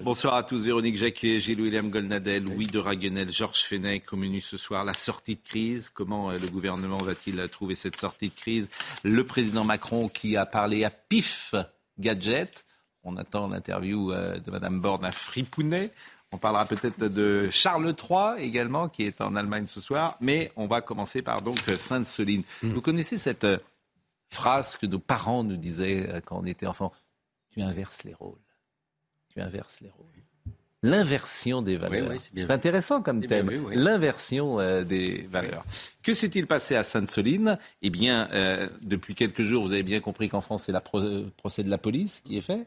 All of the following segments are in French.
Bonsoir à tous, Véronique Jacquet, Gilles-William Golnadel, Louis de Raguenel, Georges Fenech, au menu ce soir, la sortie de crise. Comment euh, le gouvernement va-t-il trouver cette sortie de crise? Le président Macron qui a parlé à pif gadget. On attend l'interview euh, de Madame Borne à Fripounet. On parlera peut-être de Charles III également, qui est en Allemagne ce soir. Mais on va commencer par donc Sainte-Soline. Mm. Vous connaissez cette euh, phrase que nos parents nous disaient quand on était enfant Tu inverses les rôles. Tu inverses les rôles. L'inversion des valeurs. oui, c'est intéressant comme bien thème. vu, oui. L'inversion euh, des valeurs. Que s'est-il passé à Sainte-Soline? Eh bien, euh, depuis quelques jours, vous avez bien compris qu'en France, c'est le procès de la police qui est fait.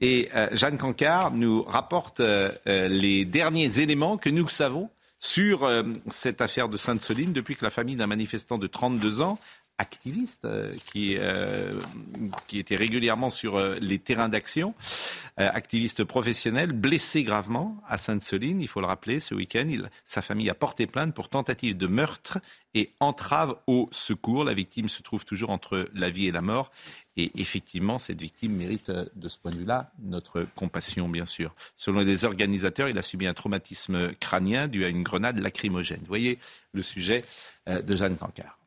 Et euh, Jeanne Cancard nous rapporte les derniers éléments que nous savons sur cette affaire de Sainte-Soline depuis que la famille d'un manifestant de 32 ans, activiste, euh, qui, euh, qui était régulièrement sur euh, les terrains d'action, euh, activiste professionnel, blessé gravement à Sainte-Soline, il faut le rappeler, ce week-end, sa famille a porté plainte pour tentative de meurtre et entrave au secours. La victime se trouve toujours entre la vie et la mort. Et effectivement, cette victime mérite euh, de ce point de vue-là notre compassion, bien sûr. Selon les organisateurs, il a subi un traumatisme crânien dû à une grenade lacrymogène. Voyez le sujet de Jeanne Cancard.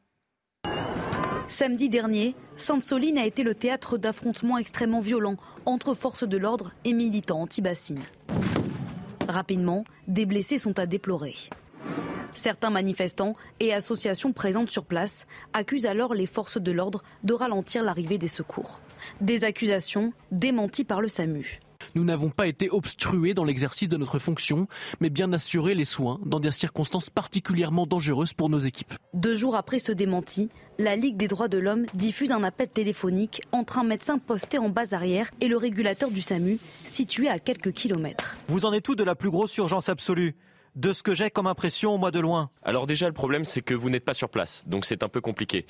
Samedi dernier, Sainte-Soline a été le théâtre d'affrontements extrêmement violents entre forces de l'ordre et militants anti-bassines. Rapidement, des blessés sont à déplorer. Certains manifestants et associations présentes sur place accusent alors les forces de l'ordre de ralentir l'arrivée des secours. Des accusations démenties par le SAMU. Nous n'avons pas été obstrués dans l'exercice de notre fonction, mais bien assuré les soins dans des circonstances particulièrement dangereuses pour nos équipes. Deux jours après ce démenti, la Ligue des droits de l'homme diffuse un appel téléphonique entre un médecin posté en base arrière et le régulateur du SAMU, situé à quelques kilomètres. Vous en êtes où de la plus grosse urgence absolue? De ce que j'ai comme impression, moi de loin Alors déjà, le problème, c'est que vous n'êtes pas sur place, donc c'est un peu compliqué.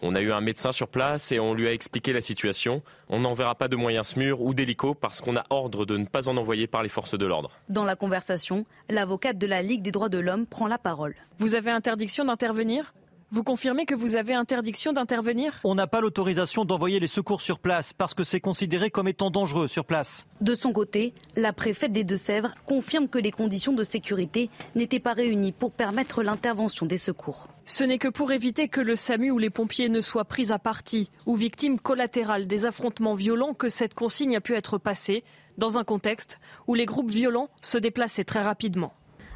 On a eu un médecin sur place et on lui a expliqué la situation. On n'enverra pas de moyens SMUR ou d'hélico parce qu'on a ordre de ne pas en envoyer par les forces de l'ordre. Dans la conversation, l'avocate de la Ligue des droits de l'homme prend la parole. Vous avez interdiction d'intervenir? Vous confirmez que vous avez interdiction d'intervenir? On n'a pas l'autorisation d'envoyer les secours sur place parce que c'est considéré comme étant dangereux sur place. De son côté, la préfète des Deux-Sèvres confirme que les conditions de sécurité n'étaient pas réunies pour permettre l'intervention des secours. Ce n'est que pour éviter que le SAMU ou les pompiers ne soient pris à partie ou victimes collatérales des affrontements violents que cette consigne a pu être passée dans un contexte où les groupes violents se déplaçaient très rapidement.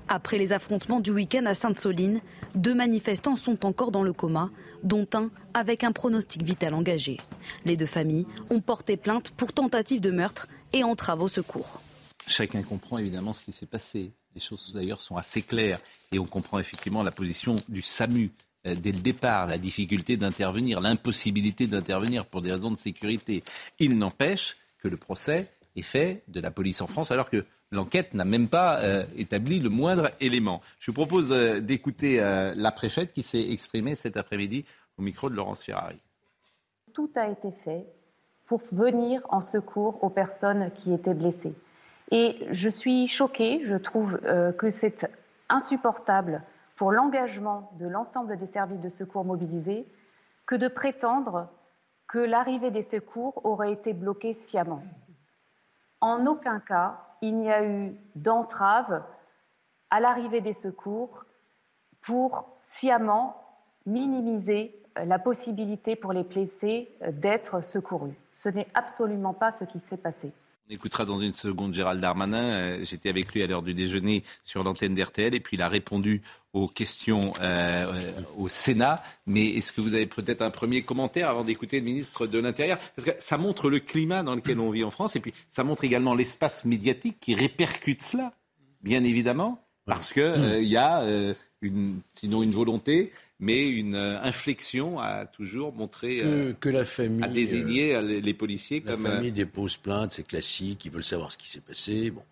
Après les affrontements du week-end à Sainte-Soline, deux manifestants sont encore dans le coma, dont un avec un pronostic vital engagé. Les deux familles ont porté plainte pour tentative de meurtre et entrave au secours. Chacun comprend évidemment ce qui s'est passé. Les choses d'ailleurs sont assez claires et on comprend effectivement la position du SAMU euh, dès le départ, la difficulté d'intervenir, l'impossibilité d'intervenir pour des raisons de sécurité. Il n'empêche que le procès est fait de la police en France alors que l'enquête n'a même pas euh, établi le moindre élément. Je vous propose euh, d'écouter euh, la préfète qui s'est exprimée cet après-midi au micro de Laurence Ferrari. Tout a été fait pour venir en secours aux personnes qui étaient blessées. Et je suis choquée, je trouve que c'est insupportable pour l'engagement de l'ensemble des services de secours mobilisés que de prétendre que l'arrivée des secours aurait été bloquée sciemment. En aucun cas, il n'y a eu d'entrave à l'arrivée des secours pour sciemment minimiser euh, la possibilité pour les blessés euh, d'être secourus. Ce n'est absolument pas ce qui s'est passé. On écoutera dans une seconde Gérald Darmanin. Euh, J'étais avec lui à l'heure du déjeuner sur l'antenne d'RTL et puis il a répondu aux questions euh, euh, au Sénat. Mais est-ce que vous avez peut-être un premier commentaire avant d'écouter le ministre de l'Intérieur? Parce que ça montre le climat dans lequel on vit en France et puis ça montre également l'espace médiatique qui répercute cela, bien évidemment. Parce que euh, il y a euh, une, sinon une volonté, mais une euh, inflexion à toujours montrer, que, que la famille, à désigner les, policiers la comme. La famille dépose plainte, c'est classique, ils veulent savoir ce qui s'est passé. Bon.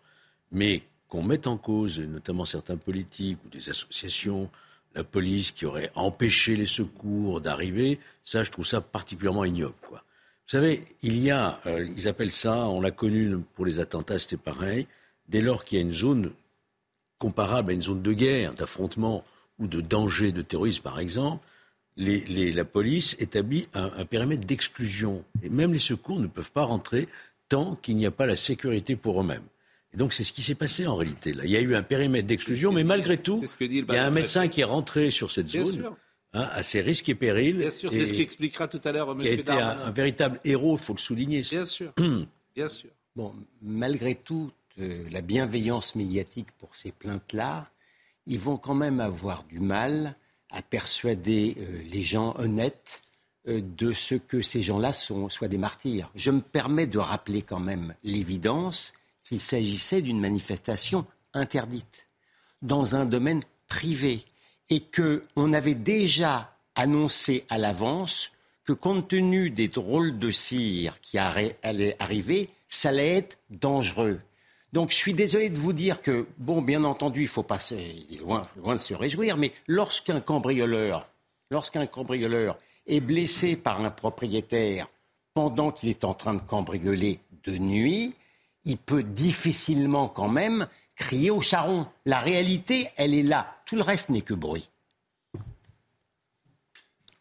Mais qu'on mette en cause, notamment certains politiques ou des associations, la police qui aurait empêché les secours d'arriver, ça, je trouve ça particulièrement ignoble. Quoi. Vous savez, il y a, euh, ils appellent ça, on l'a connu pour les attentats, c'était pareil, dès lors qu'il y a une zone comparable à une zone de guerre, d'affrontement ou de danger de terrorisme, par exemple, les, la police établit un, un périmètre d'exclusion. Et même les secours ne peuvent pas rentrer tant qu'il n'y a pas la sécurité pour eux-mêmes donc c'est ce qui s'est passé en réalité. Là. Il y a eu un périmètre d'exclusion, mais malgré tout, il y a un médecin qui est rentré sur cette zone. Hein, à ses risques et périls. Bien sûr, c'est ce qui expliquera tout à l'heure M. Qui a été un, véritable héros, il faut le souligner. Bien sûr, bien sûr. Bon, malgré tout, la bienveillance médiatique pour ces plaintes-là, ils vont quand même avoir du mal à persuader euh, les gens honnêtes euh, de ce que ces gens-là soient des martyrs. Je me permets de rappeler quand même l'évidence qu'il s'agissait d'une manifestation interdite dans un domaine privé et qu'on avait déjà annoncé à l'avance que compte tenu des drôles de cire qui allaient arriver, ça allait être dangereux. Donc je suis désolé de vous dire que, bon, bien entendu, il faut passer loin, loin de se réjouir, mais lorsqu'un cambrioleur, lorsqu'un cambrioleur est blessé par un propriétaire pendant qu'il est en train de cambrioler de nuit, il peut difficilement quand même crier au charron. La réalité, elle est là. Tout le reste n'est que bruit.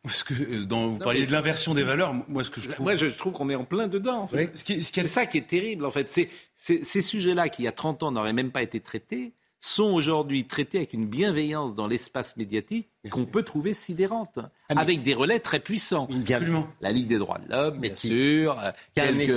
Parce que euh, dans, vous parliez de l'inversion des valeurs. Moi, ce que je trouve, moi, je trouve qu'on est en plein dedans. C'est ça qui est terrible, en fait. C'est ces sujets-là qui, il y a 30 ans, n'auraient même pas été traités, sont aujourd'hui traités avec une bienveillance dans l'espace médiatique qu'on peut trouver sidérante, ah, avec des relais très puissants. La Ligue des droits de l'homme, bien sûr, quelques,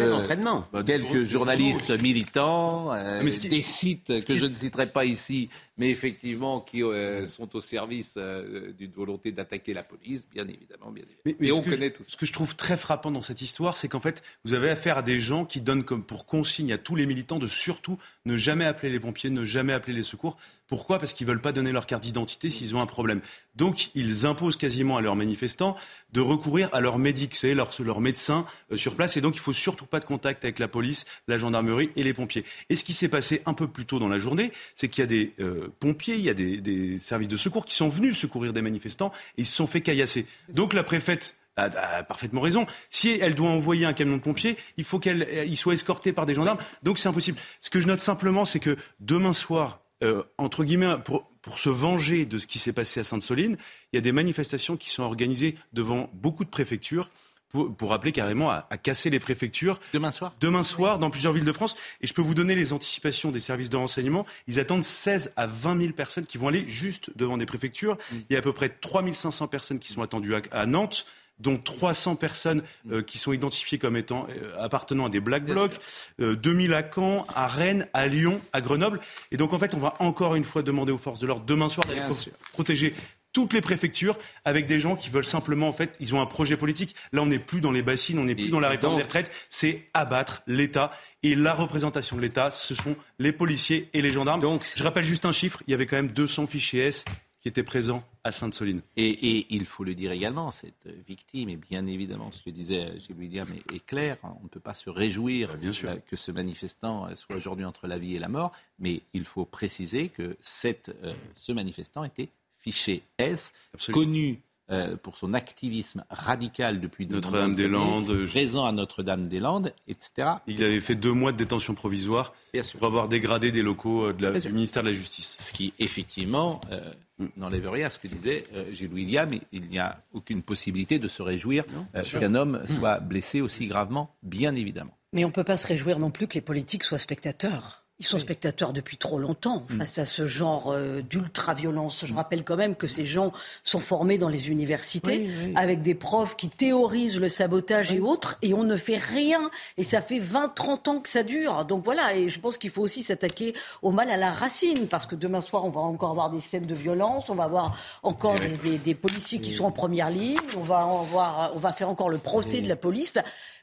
bah, quelques journalistes militants, euh, des sites que je ne citerai pas ici, mais effectivement qui euh, sont au service euh, d'une volonté d'attaquer la police, bien évidemment. Bien évidemment. Mais, on connaît tout ça. Ce que je trouve très frappant dans cette histoire, c'est qu'en fait, vous avez affaire à des gens qui donnent comme pour consigne à tous les militants de surtout ne jamais appeler les pompiers, ne jamais appeler les secours. Pourquoi? Parce qu'ils ne veulent pas donner leur carte d'identité s'ils ont un problème. Donc, ils imposent quasiment à leurs manifestants de recourir à leurs médics, c'est leur, leur médecin euh, sur place. Et donc, il faut surtout pas de contact avec la police, la gendarmerie et les pompiers. Et ce qui s'est passé un peu plus tôt dans la journée, c'est qu'il y a des pompiers, il y a des, services de secours qui sont venus secourir des manifestants et ils se sont fait caillasser. Donc, la préfète a, parfaitement raison. Si elle doit envoyer un camion de pompiers, il faut qu'il euh, soit escorté par des gendarmes. Donc c'est impossible. Ce que je note simplement, c'est que demain soir, euh, entre guillemets, pour, pour se venger de ce qui s'est passé à Sainte-Soline, il y a des manifestations qui sont organisées devant beaucoup de préfectures pour, pour appeler carrément à, à, casser les préfectures. Demain soir Demain soir, dans plusieurs villes de France. Et je peux vous donner les anticipations des services de renseignement. Ils attendent 16 à 20 000 personnes qui vont aller juste devant des préfectures. Mm. Il y a à peu près 3 500 personnes qui sont attendues à, à Nantes dont 300 personnes euh, qui sont identifiées comme étant euh, appartenant à des Black Blocs, euh, 2000 à Caen, à Rennes, à Lyon, à Grenoble. Et donc en fait, on va encore une fois demander aux forces de l'ordre demain soir d'aller protéger toutes les préfectures avec des gens qui veulent simplement, en fait, ils ont un projet politique. Là, on n'est plus dans les bassines, on n'est plus dans la réforme des retraites. C'est abattre l'État. Et la représentation de l'État, ce sont les policiers et les gendarmes. Donc, je rappelle juste un chiffre. Il y avait quand même 200 fichiers S qui était présent à Sainte-Soline. Et, il faut le dire également, cette victime, et bien évidemment ce que disait Gilles William est, clair, on ne peut pas se réjouir bien sûr. que ce manifestant soit aujourd'hui entre la vie et la mort, mais il faut préciser que cette, euh, ce manifestant était fiché S, connu euh, pour son activisme radical depuis Notre-Dame-des-Landes, présent à Notre-Dame-des-Landes, etc. Il avait fait deux mois de détention provisoire pour avoir dégradé des locaux euh, de la, du ministère de la Justice. Ce qui, effectivement, euh, n'enlève rien à ce que disait euh, Gilles William. Il n'y a aucune possibilité de se réjouir qu'un homme soit blessé aussi gravement, bien évidemment. Mais on ne peut pas se réjouir non plus que les politiques soient spectateurs. Ils sont spectateurs depuis trop longtemps mm. face à ce genre euh, d'ultra-violence. Je rappelle quand même que ces gens sont formés dans les universités avec des profs qui théorisent le sabotage et autres et on ne fait rien. Et ça fait 20-30 ans que ça dure. Donc voilà, et je pense qu'il faut aussi s'attaquer au mal à la racine parce que demain soir, on va encore avoir des scènes de violence, on va avoir encore des, des, policiers qui sont en première ligne, on va, voir, on va faire encore le procès de la police.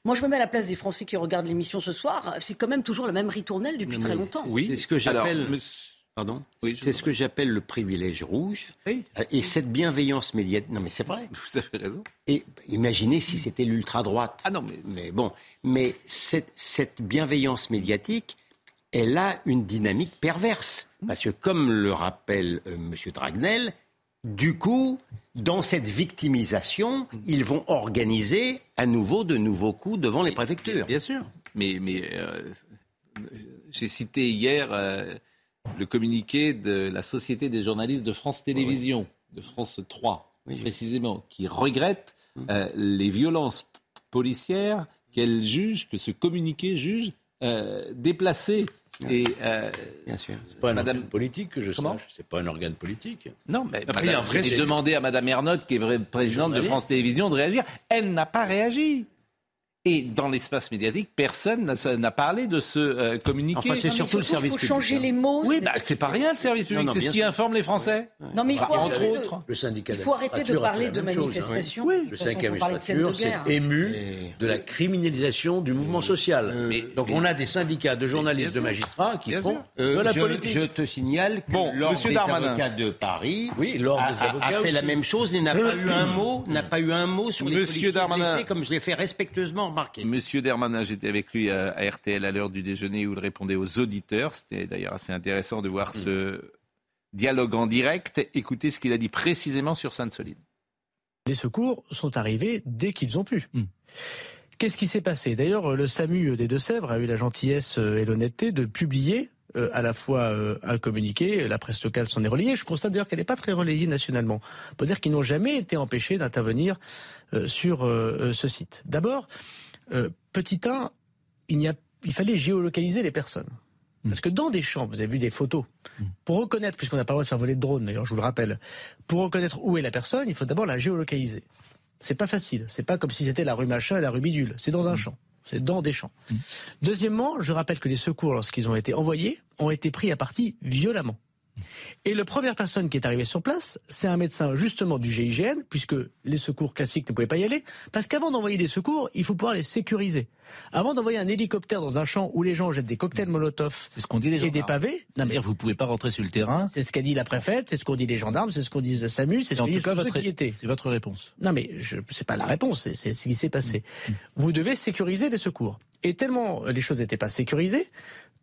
Moi, je me mets à la place des Français qui regardent l'émission ce soir. C'est quand même toujours le même ritournelle depuis très longtemps. Oui, c'est ce que j'appelle. Pardon Oui, C'est ce que j'appelle le privilège rouge. Oui. Euh, Et cette bienveillance médiatique. Non, mais c'est vrai. Vous avez raison. Et imaginez si c'était l'ultra-droite. Ah non, mais. Mais bon, mais cette, cette bienveillance médiatique, elle a une dynamique perverse. Parce que, comme le rappelle euh, M. Dragnel, du coup, dans cette victimisation, ils vont organiser à nouveau de nouveaux coups devant les préfectures. Bien sûr. Mais, mais euh, j'ai cité hier euh, le communiqué de la Société des journalistes de France Télévisions, de France 3, Oui, j'ai- précisément, qui regrette euh, les violences policières qu'elle juge, que ce communiqué juge déplacées. Et euh, Bien sûr. C'est pas un Madame- organe politique que je Comment sache. C'est pas un organe politique. non, mais Après, il y a un vrai- j'ai demandé à Madame Ernotte, qui est présidente de. France Télévisions, de réagir. Elle n'a pas réagi. Et dans l'espace médiatique, personne n'a- parlé de ce euh, communiqué. Enfin, c'est surtout le service il faut public. changer hein. les mots. Oui, ce bah, n'est- c'est pas rien le service public, c'est ce qui sûr. informe les Français. Non, mais il faut Bah, entre arrêter de- autres. Le syndicat Il faut arrêter de parler de la même chose, hein. manifestations. Oui. Le syndicat magistrature s'est ému Et- de la criminalisation du mouvement social. mais- Donc mais- on a des syndicats de journalistes, de magistrats qui font. Euh, de la politique. je te signale que Bon, l'ordre Monsieur des avocats de Paris Oui, a, fait la même chose et n'a pas eu un mot, n'a pas eu un mot sur les policiers blessés, comme je l'ai fait respectueusement Monsieur Dermanin, j'étais avec lui à, à RTL à l'heure du déjeuner où il répondait aux auditeurs. C'était d'ailleurs assez intéressant de voir ce dialogue en direct. Écoutez ce qu'il a dit précisément sur Sainte-Soline. Les secours sont arrivés dès qu'ils ont pu. Qu'est-ce qui s'est passé? D'ailleurs, le SAMU des Deux-Sèvres a eu la gentillesse et l'honnêteté de publier euh, à la fois euh, un communiqué, la presse locale s'en est relayée. Je constate d'ailleurs qu'elle n'est pas très relayée nationalement. On peut dire qu'ils n'ont jamais été empêchés d'intervenir euh, sur euh, ce site. D'abord, petit 1, il, n'y a, il fallait géolocaliser les personnes. Parce que dans des champs, vous avez vu des photos, pour reconnaître, puisqu'on n'a pas le droit de faire voler de drone, d'ailleurs, je vous le rappelle, pour reconnaître où est la personne, il faut d'abord la géolocaliser. C'est pas facile. C'est pas comme si c'était la rue machin et la rue bidule. C'est dans un champ. C'est dans des champs. Deuxièmement, je rappelle que les secours, lorsqu'ils ont été envoyés, ont été pris à partie violemment. Et la première personne qui est arrivée sur place, c'est un médecin justement du GIGN, puisque les secours classiques ne pouvaient pas y aller, parce qu'avant d'envoyer des secours, il faut pouvoir les sécuriser. Avant d'envoyer un hélicoptère dans un champ où les gens jettent des cocktails Molotov ce qu'on dit les et des pavés, non mais vous pouvez pas rentrer sur le terrain. c'est ce qu'a dit la préfète, c'est ce qu'ont dit les gendarmes, c'est ce qu'ont dit le SAMU, c'est ce qu'ont dit cas, ceux votre, qui étaient. c'est votre réponse. Non, mais je c'est pas la réponse, c'est c'est ce qui s'est passé. Vous devez sécuriser les secours. Et tellement les choses n'étaient pas sécurisées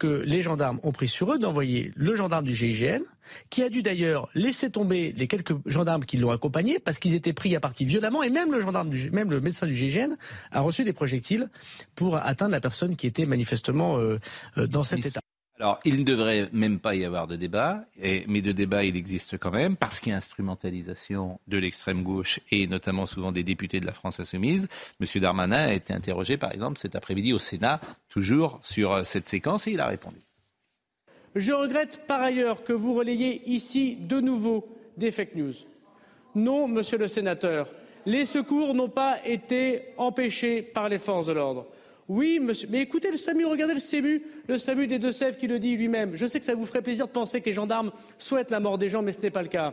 que les gendarmes ont pris sur eux d'envoyer le gendarme du GIGN, qui a dû d'ailleurs laisser tomber les quelques gendarmes qui l'ont accompagné parce qu'ils étaient pris à partie violemment, et même le gendarme, du, même le médecin du GIGN a reçu des projectiles pour atteindre la personne qui était manifestement euh, euh, dans cet état. Alors, il ne devrait même pas y avoir de débat, mais de débat, il existe quand même, parce qu'il y a instrumentalisation de l'extrême gauche, et notamment souvent des députés de la France insoumise. Monsieur Darmanin a été interrogé, par exemple, cet après-midi au Sénat, toujours sur euh, cette séquence, et il a répondu. Je regrette par ailleurs que vous relayiez ici de nouveau des fake news. Non, monsieur le sénateur, les secours n'ont pas été empêchés par les forces de l'ordre. Oui, monsieur, mais écoutez le SAMU, regardez le SAMU, le SAMU des Deux-Sèvres qui le dit lui-même. Je sais que ça vous ferait plaisir de penser que les gendarmes souhaitent la mort des gens, mais ce n'est pas le cas.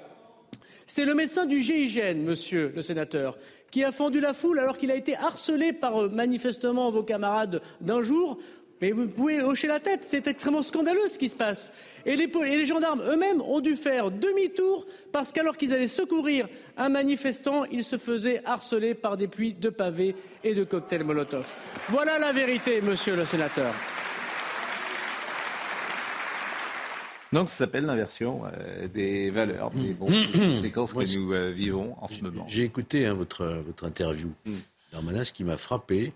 C'est le médecin du GIGN, monsieur le sénateur, qui a fendu la foule alors qu'il a été harcelé par euh, manifestement vos camarades d'un jour. Mais vous pouvez hocher la tête, c'est extrêmement scandaleux ce qui se passe. Et les, pol- et les gendarmes eux-mêmes ont dû faire demi-tour parce qu'alors qu'ils allaient secourir un manifestant, ils se faisaient harceler par des pluies de pavés et de cocktails Molotov. Voilà la vérité, monsieur le sénateur. Donc, ça s'appelle l'inversion euh, des valeurs, des bon, des conséquences que nous euh, vivons en ce moment. J'ai écouté hein, votre, votre interview. Darmanin, ce qui m'a frappé,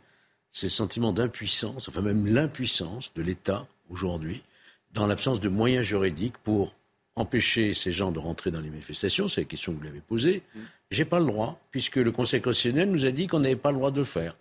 le sentiment d'impuissance, enfin même l'impuissance de l'État aujourd'hui, dans l'absence de moyens juridiques pour empêcher ces gens de rentrer dans les manifestations. C'est la question que vous l'avez posée. J'ai pas le droit, puisque le Conseil constitutionnel nous a dit qu'on n'avait pas le droit de le faire.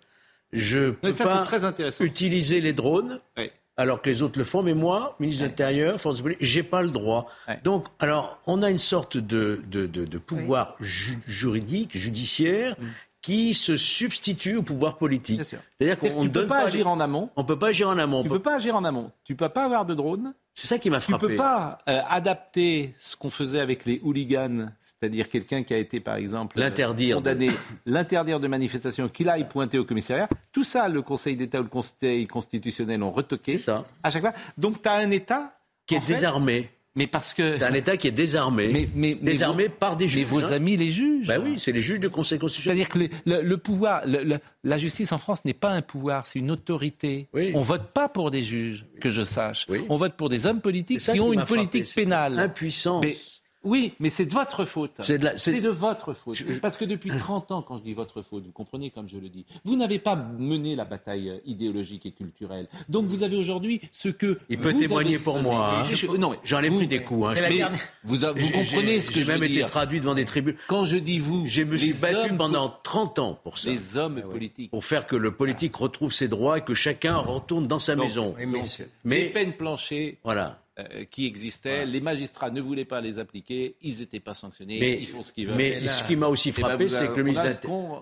Je peux ça, pas c'est très intéressant. utiliser les drones Oui. alors que les autres le font, mais moi, ministre de l'Intérieur, force de police, j'ai pas le droit. Donc, alors, on a une sorte de, de, de, de pouvoir ju- juridique, judiciaire, qui se substitue au pouvoir politique. C'est-à-dire qu'on Tu on ne donne pas agir en amont. On peut pas agir en amont. On Tu peut- peux pas agir en amont. Tu peux pas avoir de drone. C'est ça qui m'a Tu frappé. peux pas euh, adapter ce qu'on faisait avec les hooligans, c'est-à-dire quelqu'un qui a été, par exemple, de- condamné, l'interdire de manifestation, qu'il aille pointer au commissariat. Tout ça, le Conseil d'État ou le Conseil constitutionnel ont retoqué C'est ça. à chaque fois. Donc, tu as un État Qui est fait, désarmé. Mais parce que. C'est un État qui est désarmé. Mais, mais, mais désarmé vos- par des juges. Mais vos hein. amis, les juges. Bah oui, c'est les juges de Conseil constitutionnel. C'est-à-dire que le, le- le pouvoir, le- le- la justice en France n'est pas un pouvoir, c'est une autorité. Oui. On vote pas pour des juges, que je sache. Oui. On vote pour des hommes politiques qui ont une politique pénale. impuissance. Mais- oui, mais c'est de votre faute. C'est de la- votre faute. Parce que depuis 30 ans, quand je dis votre faute, vous comprenez comme je le dis, vous n'avez pas mené la bataille euh, idéologique et culturelle. Donc vous avez aujourd'hui ce que. Il peut vous témoigner avez pour moi. hein. Je- non, mais J'en ai vous- pris des coups. hein. Mais dernière- Vous, comprenez ce que je J'ai même été traduit devant des tribunaux. Quand je dis vous, Je me suis battu hommes- pendant 30 ans pour ça. les hommes politiques. Pour faire que le politique retrouve ses droits et que chacun retourne dans sa Donc, maison. Oui, mais c'est- les Mais peines planchées voilà. Euh, qui existaient, les magistrats ne voulaient pas les appliquer, ils n'étaient pas sanctionnés, Mais, ils font ce qu'ils veulent. mais là, ce qui m'a aussi eh ben, frappé, c'est que le on ministre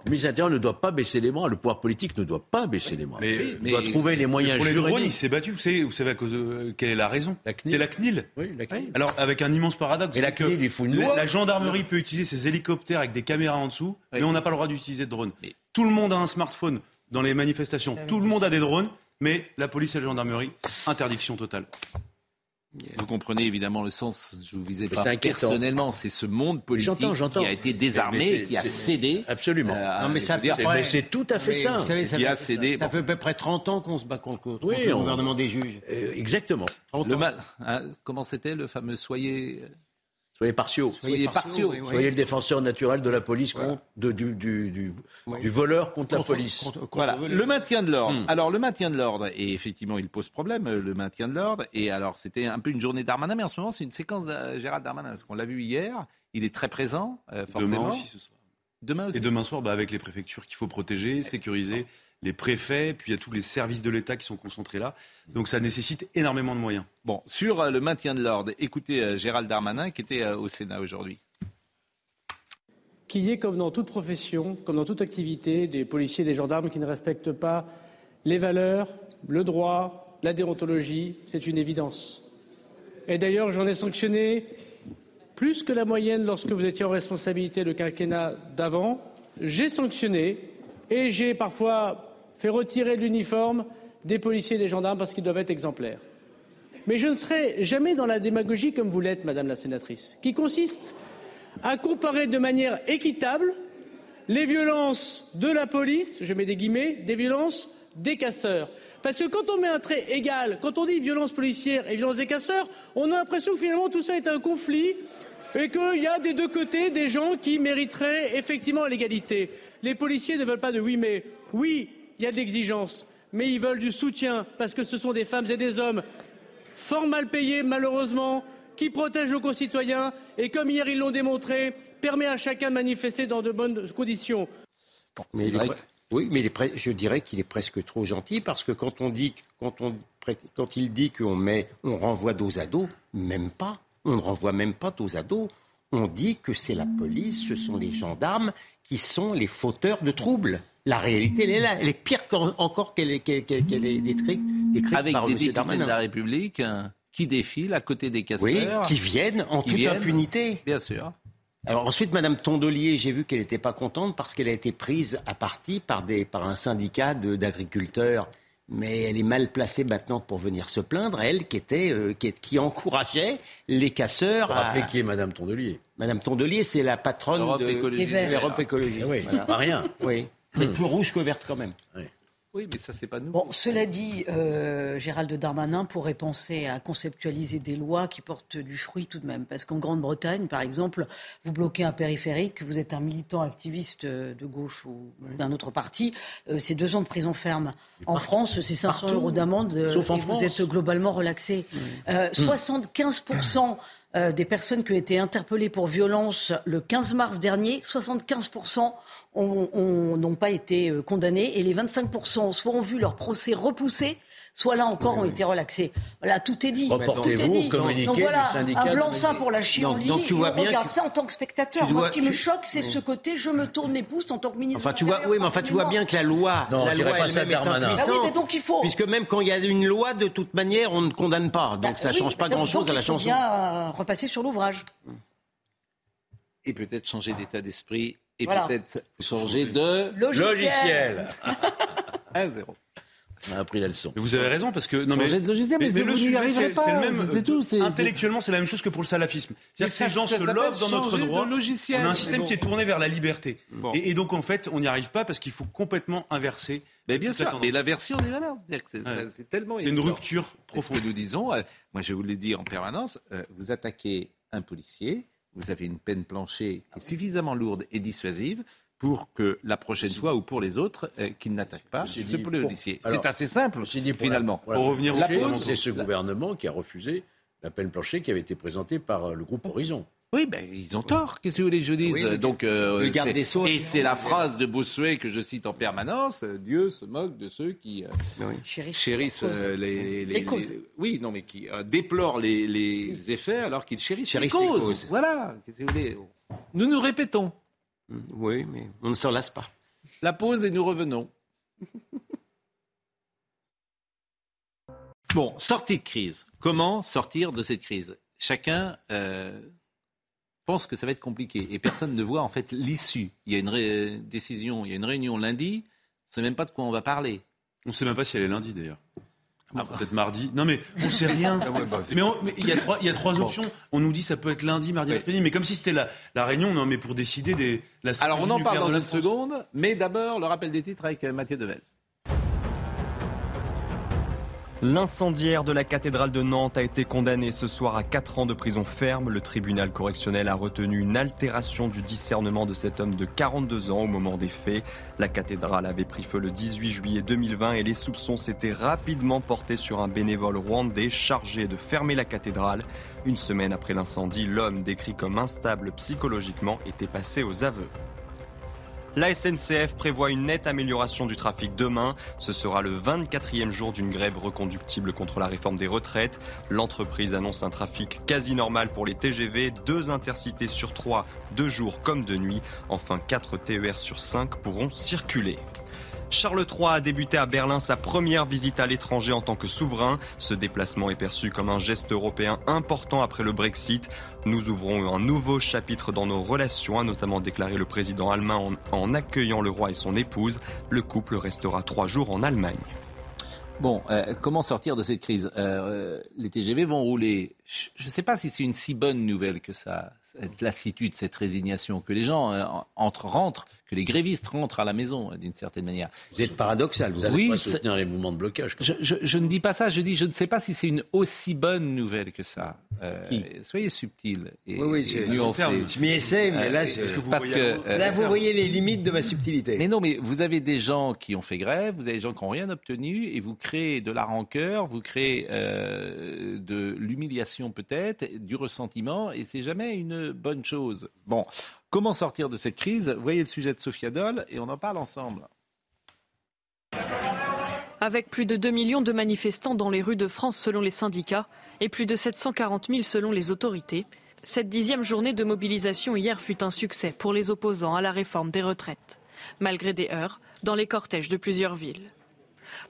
l'Intérieur ne doit pas baisser les bras. Le pouvoir politique ne doit pas baisser les bras. Mais- il mais- doit trouver les moyens Pour les drones, il juridiques. s'est battu. Vous savez, vous savez à cause de euh, quelle est la raison La CNIL. C'est la CNIL. Oui, la CNIL. Alors, avec un immense paradoxe. Et la c'est que CNIL, il faut une la, loi. la gendarmerie peut utiliser ses hélicoptères avec des caméras en dessous, Oui. mais on n'a pas le droit d'utiliser de drones. Mais- Tout le monde a un smartphone dans les manifestations. Ah Tout le monde a des drones, mais la police et la gendarmerie, interdiction totale. Vous comprenez évidemment le sens, je vous visais Mais pas personnellement, c'est ce monde politique J'entends, j'entends. qui a été désarmé, qui a cédé. Absolument. Euh, Non, mais C'est- Ouais. Mais c'est tout à fait Mais ça. Vous savez, ça, fait, cédé. ça Bon. fait à peu près 30 ans qu'on se bat contre, contre Oui, le on- gouvernement des juges. Euh, exactement. 30 le ma- hein, comment c'était le fameux soyez, Soyez partiaux. soyez partiaux. oui, oui. Soyez le défenseur naturel de la police contre, de- du, du, du, du voleur contre, la police. contre- contre- Voilà, le maintien de l'ordre. Hmm. Alors le maintien de l'ordre, et effectivement il pose problème, euh, le maintien de l'ordre. Et alors c'était un peu une journée Darmanin, mais en ce moment c'est une séquence de Gérald Darmanin, parce qu'on l'a vu hier, il est très présent, euh, forcément. Demain aussi, ce sera. Demain aussi. Et demain soir, bah, avec les préfectures qu'il faut protéger, sécuriser, les préfets, puis il y a tous les services de l'État qui sont concentrés là. Donc ça nécessite énormément de moyens. Bon, sur euh, le maintien de l'ordre, écoutez euh, Gérald Darmanin qui était euh, au Sénat aujourd'hui. qu'il y ait, comme dans toute profession, comme dans toute activité, des policiers, des gendarmes qui ne respectent pas les valeurs, le droit, la déontologie, c'est une évidence. Et d'ailleurs, j'en ai sanctionné plus que la moyenne lorsque vous étiez en responsabilité le quinquennat d'avant. J'ai sanctionné et j'ai parfois fait retirer l'uniforme des policiers et des gendarmes parce qu'ils doivent être exemplaires. Mais je ne serai jamais dans la démagogie comme vous l'êtes, Madame la sénatrice, qui consiste à comparer de manière équitable les violences de la police, je mets des guillemets, des violences des casseurs. Parce que quand on met un trait égal, quand on dit violence policière et violence des casseurs, on a l'impression que finalement tout ça est un conflit et qu'il y a des deux côtés des gens qui mériteraient effectivement l'égalité. Les policiers ne veulent pas de oui mais. Oui, il y a de l'exigence, mais ils veulent du soutien parce que ce sont des femmes et des hommes fort mal payés malheureusement, qui protègent nos concitoyens et comme hier ils l'ont démontré, permet à chacun de manifester dans de bonnes conditions. Mais il est pre- Oui, mais il est pre- je dirais qu'il est presque trop gentil parce que quand on dit, quand on, prête- quand il dit qu'on met, on renvoie dos à dos, même pas. On ne renvoie même pas dos à dos. On dit que c'est la police, ce sont les gendarmes qui sont les fauteurs de troubles. La réalité, elle est là. Elle est pire qu'en- encore qu'elle est, qu'elle- qu'elle est décrite, décrite Avec par des M. députés Darmanin. de la République euh, qui défilent à côté des casseurs. Oui, qui viennent en Qui toute viennent. impunité. Bien sûr. Alors ensuite, Madame Tondelier, j'ai vu qu'elle n'était pas contente parce qu'elle a été prise à partie par, des, par un syndicat d'agriculteurs. Mais elle est mal placée maintenant pour venir se plaindre, elle qui, était, euh, qui, encourageait les casseurs Vous à... qui est Madame Tondelier Madame Tondelier, c'est la patronne Europe de Écologie l'Europe Écologie. Ah oui, Voilà. pas rien. Oui, mais plus rouge que verte quand même. Oui, mais ça, c'est pas nous. Bon, cela dit, euh, Gérald Darmanin pourrait penser à conceptualiser des lois qui portent du fruit tout de même. Parce qu'en Grande-Bretagne, par exemple, vous bloquez un périphérique, vous êtes un militant activiste de gauche ou d'un autre parti, euh, c'est deux ans de prison ferme. En France, c'est 500 Partout. euros d'amende euh, Sauf en et vous France. êtes globalement relaxé. Euh, 75% euh, des personnes qui ont été interpellées pour violence le 15 mars dernier, 75% ont- ont- n'ont pas été euh, condamnés et les 25% soit ont vu leur procès repoussé, soit là encore ont été relaxés. Voilà, tout est dit. Reportez-vous communiqué Donc du voilà, syndicat un blanc-seing médecins. pour la chienlit. donc tu et vois on bien regarde que- ça en tant que spectateur. Moi, ce qui me choque, c'est ce côté je me tourne les pouces en tant que ministre. Enfin, tu vois, oui, mais enfin, tu vois bien que la loi, Non, la loi pas ça elle-même est Darmanin. Ah oui, impuissante. mais donc il faut. Puisque même quand il y a une loi, de toute manière, on ne condamne pas. Donc Bah, ça oui, change pas donc- grand-chose donc à la il faut chanson. bien euh, repasser sur l'ouvrage. Et peut-être changer d'état d'esprit. Et Voilà. peut-être changer de Logiciel. Logiciel. 1-0. On a appris la leçon. Mais vous avez raison parce que non de logiciel, mais vous le sujet c'est le même. c'est tout, c'est- intellectuellement, c'est la même chose que pour le salafisme. C'est-à-dire que ça- ces gens ça se lovent dans notre droit. logiciel. On a un Mais système bon. qui est tourné vers la liberté. Bon. Et, et donc en fait, on n'y arrive pas parce qu'il faut complètement inverser. Mais bien la sûr, mais l'inversion des valeurs, c'est-à-dire que c'est Ouais. c'est tellement C'est une rupture Et Ce que nous disons, euh, moi je vous le dis en permanence, euh, vous attaquez un policier, vous avez une peine planchée qui est suffisamment lourde et dissuasive pour que la prochaine fois ou pour les autres, euh, qu'ils n'attaquent pas ce policier. C'est assez simple, Ceci dit, pour finalement. la- pour, revenir au pause, c'est ce la- gouvernement qui a refusé la peine planchée qui avait été présentée par euh, le groupe Horizon. Oui, ben, ils ont tort. Qu'est-ce que vous voulez que je dise Oui, le- Donc, euh, le garde des Sceaux- Et c'est la phrase de Bossuet que je cite en permanence Dieu se moque de ceux qui euh, chérissent euh, les, Les causes. Oui, non, mais qui euh, déplorent les, les effets alors qu'ils chérissent, Chérissent les les causes. causes. Voilà. Qu'est-ce que vous voulez Nous nous répétons. Oui, mais on ne s'en lasse pas. La pause et nous revenons. Bon, sortie de crise. Comment sortir de cette crise? Chacun euh, pense que ça va être compliqué et personne ne voit en fait l'issue. Il y a une ré- décision, il y a une réunion lundi, on ne sait même pas de quoi on va parler. On ne sait même pas si elle est lundi d'ailleurs. Ah, Peut-être mardi. Non mais on sait rien. Ah ouais, bah, c'est mais il y a trois, il y a trois Bon. options. On nous dit ça peut être lundi, mardi, Oui. mercredi, mais comme si c'était la, la réunion. Non mais pour décider des. La Alors on en parle dans une seconde, mais d'abord le rappel des titres avec euh, Mathieu Devez. L'incendiaire de la cathédrale de Nantes a été condamné ce soir à 4 ans de prison ferme. Le tribunal correctionnel a retenu une altération du discernement de cet homme de 42 ans au moment des faits. La cathédrale avait pris feu le 18 juillet 2020 et les soupçons s'étaient rapidement portés sur un bénévole rwandais chargé de fermer la cathédrale. Une semaine après l'incendie, l'homme décrit comme instable psychologiquement était passé aux aveux. La SNCF prévoit une nette amélioration du trafic demain. Ce sera le 24e jour d'une grève reconductible contre la réforme des retraites. L'entreprise annonce un trafic quasi normal pour les TGV, deux intercités sur trois, de jour comme de nuit. Enfin, 4 TER sur 5 pourront circuler. Charles III a débuté à Berlin sa première visite à l'étranger en tant que souverain. Ce déplacement est perçu comme un geste européen important après le Brexit. Nous ouvrons un nouveau chapitre dans nos relations, a notamment déclaré le président allemand en, accueillant le roi et son épouse. Le couple restera trois jours en Allemagne. Bon, euh, comment sortir de cette crise? Euh, Les TGV vont rouler. Je ne sais pas si c'est une si bonne nouvelle que ça, cette lassitude, cette résignation, que les gens euh, entrent, rentrent, que les grévistes rentrent à la maison, euh, d'une certaine manière. Vous êtes paradoxal. Vous n'allez Oui, pas c'est- soutenir les mouvements de blocage. Je, je- je ne dis pas ça, je dis je ne sais pas si c'est une aussi bonne nouvelle que ça. Euh, soyez subtil et, Oui, oui, et je- nuancé. je m'y essaie, mais là, Euh, je- parce que, euh, là, vous voyez les limites de ma subtilité. Mais non, mais vous avez des gens qui ont fait grève, vous avez des gens qui n'ont rien obtenu, et vous créez de la rancœur, vous créez euh, de l'humiliation peut-être, du ressentiment, et c'est jamais une bonne chose. Bon, comment sortir de cette crise? Voyez le sujet de Sophia Doll, et on en parle ensemble. Avec plus de 2 millions de manifestants dans les rues de France selon les syndicats et plus de 740 000 selon les autorités, cette dixième journée de mobilisation hier fut un succès pour les opposants à la réforme des retraites, malgré des heurts dans les cortèges de plusieurs villes.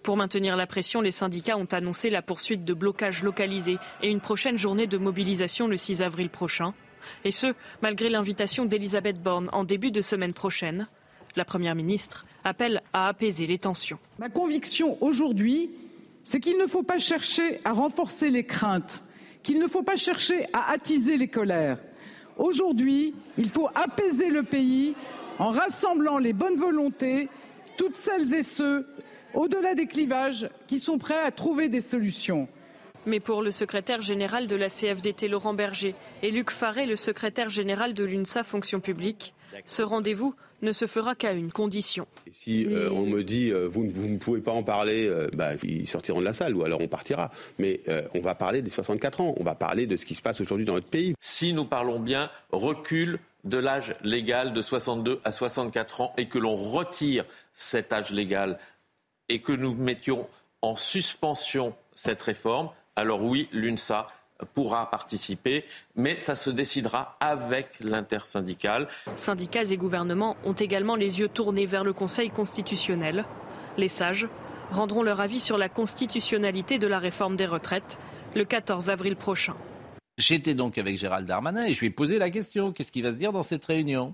Pour maintenir la pression, les syndicats ont annoncé la poursuite de blocages localisés et une prochaine journée de mobilisation le 6 avril prochain. Et ce, malgré l'invitation d'Elisabeth Borne en début de semaine prochaine. La Première ministre appelle à apaiser les tensions. Ma conviction aujourd'hui, c'est qu'il ne faut pas chercher à renforcer les craintes, qu'il ne faut pas chercher à attiser les colères. Aujourd'hui, il faut apaiser le pays en rassemblant les bonnes volontés, toutes celles et ceux, au-delà des clivages, qui sont prêts à trouver des solutions. Mais pour le secrétaire général de la CFDT Laurent Berger et Luc Faré, le secrétaire général de l'UNSA Fonction publique, ce rendez-vous ne se fera qu'à une condition. Si euh, on me dit euh, vous, ne- vous ne pouvez pas en parler, euh, bah, ils sortiront de la salle ou alors on partira. Mais euh, on va parler des 64 ans, on va parler de ce qui se passe aujourd'hui dans notre pays. Si nous parlons bien recul de l'âge légal de 62 à 64 ans et que l'on retire cet âge légal et que nous mettions en suspension cette réforme, alors oui, l'UNSA pourra participer, mais ça se décidera avec l'intersyndicale. Syndicats et gouvernements ont également les yeux tournés vers le Conseil constitutionnel. Les sages rendront leur avis sur la constitutionnalité de la réforme des retraites le 14 avril prochain. J'étais donc avec Gérald Darmanin et je lui ai posé la question qu'est-ce qui va se dire dans cette réunion?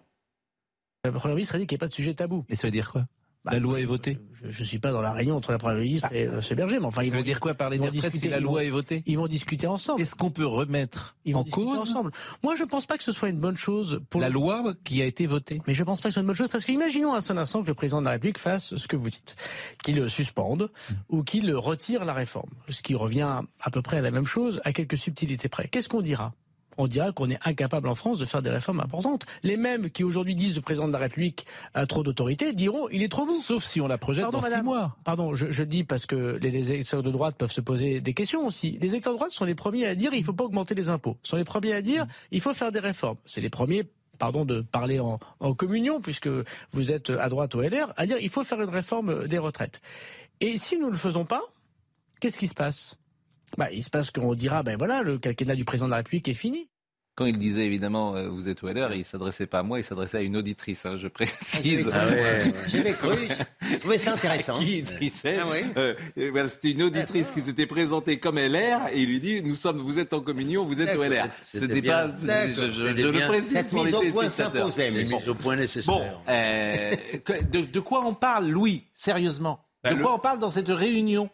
Le Premier ministre a dit qu'il n'y a pas de sujet tabou. Mais ça veut dire quoi? La loi est votée Je ne suis pas dans la réunion entre la Première ministre et euh, Berger, mais enfin, ils veut dire quoi parler des retraites si la loi vont- est votée Ils vont discuter ensemble. Est-ce qu'on peut remettre Ils vont en cause ensemble. Moi, je pense pas que ce soit une bonne chose pour la loi qui a été votée Mais je pense pas que ce soit une bonne chose parce qu'imaginons un seul instant que le président de la République fasse ce que vous dites, qu'il suspende ou qu'il retire la réforme, ce qui revient à peu près à la même chose, à quelques subtilités près. Qu'est-ce qu'on dira? On dira qu'on est incapable en France de faire des réformes importantes. Les mêmes qui aujourd'hui disent le président de la République a trop d'autorité diront il est trop beau. Sauf si on la projette Pardon, dans six mois. Pardon, je, je le dis parce que les, les électeurs de droite peuvent se poser des questions aussi. Les électeurs de droite sont les premiers à dire il faut pas augmenter les impôts. Sont les premiers à dire il faut faire des réformes. C'est les premiers pardon de parler en, en communion puisque vous êtes à droite au LR à dire il faut faire une réforme des retraites. Et si nous ne le faisons pas, qu'est-ce qui se passe? Bah, il se passe qu'on dira ben voilà le quinquennat du président de la République est fini. Quand il disait évidemment euh, vous êtes au LR, il s'adressait pas à moi, il s'adressait à une auditrice, hein, je précise. Ah ouais, ouais. J'avais cru. Je trouvais ça intéressant. Qui disait, Ah ouais euh, euh, voilà, c'était une auditrice qui s'était présentée comme LR et il lui dit nous sommes, vous êtes en communion, vous êtes au LR. c'était pas, je, je- je le précise Cette pour les mise au point téléspectateurs. s'imposait, C'est mais une mise au point nécessaire. Bon, euh, que- de, de quoi on parle, Louis Sérieusement? Bah, De le- quoi on parle dans cette réunion?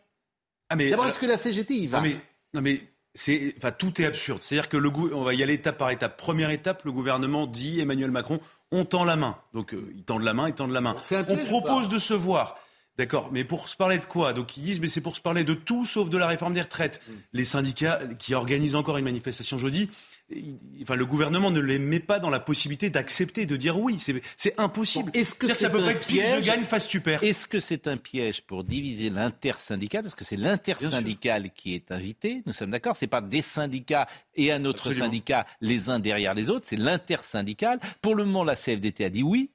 Ah, mais, D'abord, alors- est-ce que la CGT y va Non mais, non mais c'est, enfin, tout est absurde. C'est-à-dire que le on va y aller étape par étape. Première étape, le gouvernement dit Emmanuel Macron, on tend la main. Donc euh, ils tendent la main, ils tendent la main. On propose de se voir. D'accord, mais pour se parler de quoi? Donc ils disent, mais c'est pour se parler de tout sauf de la réforme des retraites. Mm. Les syndicats qui organisent encore une manifestation jeudi, il- enfin le gouvernement ne les met pas dans la possibilité d'accepter, de dire oui. C'est, impossible. Bon, est-ce que c'est ça peut un être pile, je piège? gagne face tu perds. Est-ce que c'est un piège pour diviser l'intersyndical Parce que c'est l'intersyndical qui est invité, nous sommes d'accord C'est pas des syndicats et un autre Absolument. syndicat les uns derrière les autres, c'est l'intersyndical. Pour le moment, la CFDT a dit oui,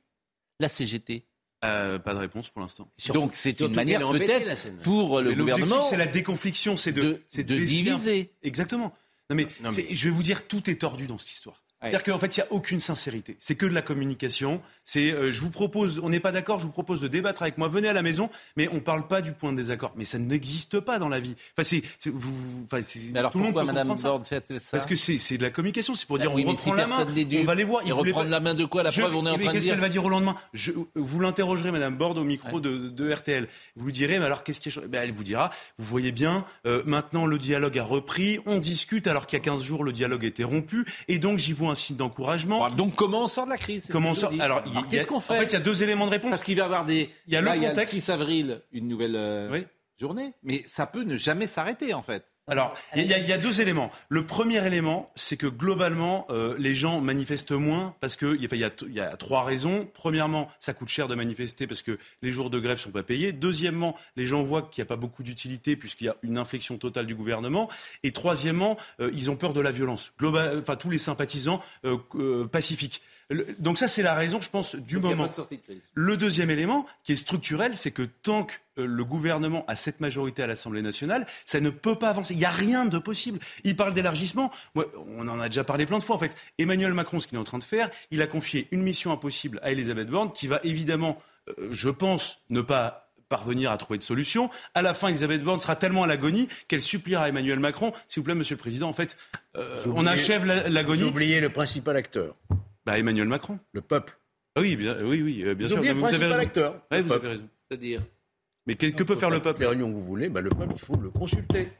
la CGT. Euh, pas de réponse pour l'instant. Donc c'est une manière peut-être pour le Mais l'objectif, gouvernement c'est la déconfliction, c'est de, diviser. Exactement. Non mais, Non, je vais vous dire, tout est tordu dans cette histoire. C'est-à-dire qu'en fait, il n'y a aucune sincérité. C'est que de la communication. C'est, euh, je vous propose, on n'est pas d'accord, je vous propose de débattre avec moi. Venez à la maison, mais on ne parle pas du point de désaccord. Mais ça n'existe pas dans la vie. Enfin, c'est, vous, enfin, c'est- Mais alors tout le monde peut Madame ça. Borne fait ça Parce que c'est, de la communication. C'est pour Ah dire, oui, on mais si reprend la main, on va les voir. ils reprennent pas- la main de quoi La Je- preuve, on est en mais train de qu'est-ce dire. qu'elle va dire au lendemain? Je- Vous l'interrogerez, Madame Borde, au micro de, de RTL. Vous lui direz, mais alors qu'est-ce qui ben, Elle vous dira, vous voyez bien, euh, maintenant le dialogue a repris, on discute alors qu'il y a 15 jours le dialogue était rompu, et donc j'y vois un signe d'encouragement. donc comment on sort de la crise Comment on sort. Alors, il y qu'est-ce qu'on fait En fait, il y a deux éléments de réponse. Parce qu'il va y avoir des. Il y a Là, le contexte. 6 avril, une nouvelle euh, Oui. journée, mais ça peut ne jamais s'arrêter en fait. Alors, il y, a- il y a deux éléments. Le premier élément, c'est que globalement, euh, les gens manifestent moins parce que il y a- il y, a, il y a trois raisons. Premièrement, ça coûte cher de manifester parce que les jours de grève sont pas payés. Deuxièmement, les gens voient qu'il n'y a pas beaucoup d'utilité puisqu'il y a une inflexion totale du gouvernement. Et troisièmement, euh, ils ont peur de la violence. Global, enfin, tous les sympathisants euh, euh, pacifiques. Le- donc ça, c'est la raison, je pense, du Donc, il y a moment. pas de sortie de crise. Le deuxième élément, qui est structurel, c'est que tant que le gouvernement a cette majorité à l'Assemblée nationale, ça ne peut pas avancer. Il n'y a rien de possible. Il parle d'élargissement. On en a déjà parlé plein de fois. En fait, Emmanuel Macron, ce qu'il est en train de faire, il a confié une mission impossible à Elisabeth Borne, qui va évidemment, euh, je pense, ne pas parvenir à trouver de solution. À la fin, Elisabeth Borne sera tellement à l'agonie qu'elle suppliera Emmanuel Macron, s'il vous plaît, Monsieur le Président, en fait, euh, on achève la- l'agonie. Vous oubliez le principal acteur. Bah, Emmanuel Macron. Le peuple. Ah oui, bien, oui, oui, euh, bien Vous sûr. oubliez le vous principal acteur. Ouais, vous peuple. avez raison. C'est-à-dire Mais que, que peut faire le peuple Les réunions que vous voulez, bah, le peuple, il faut le consulter.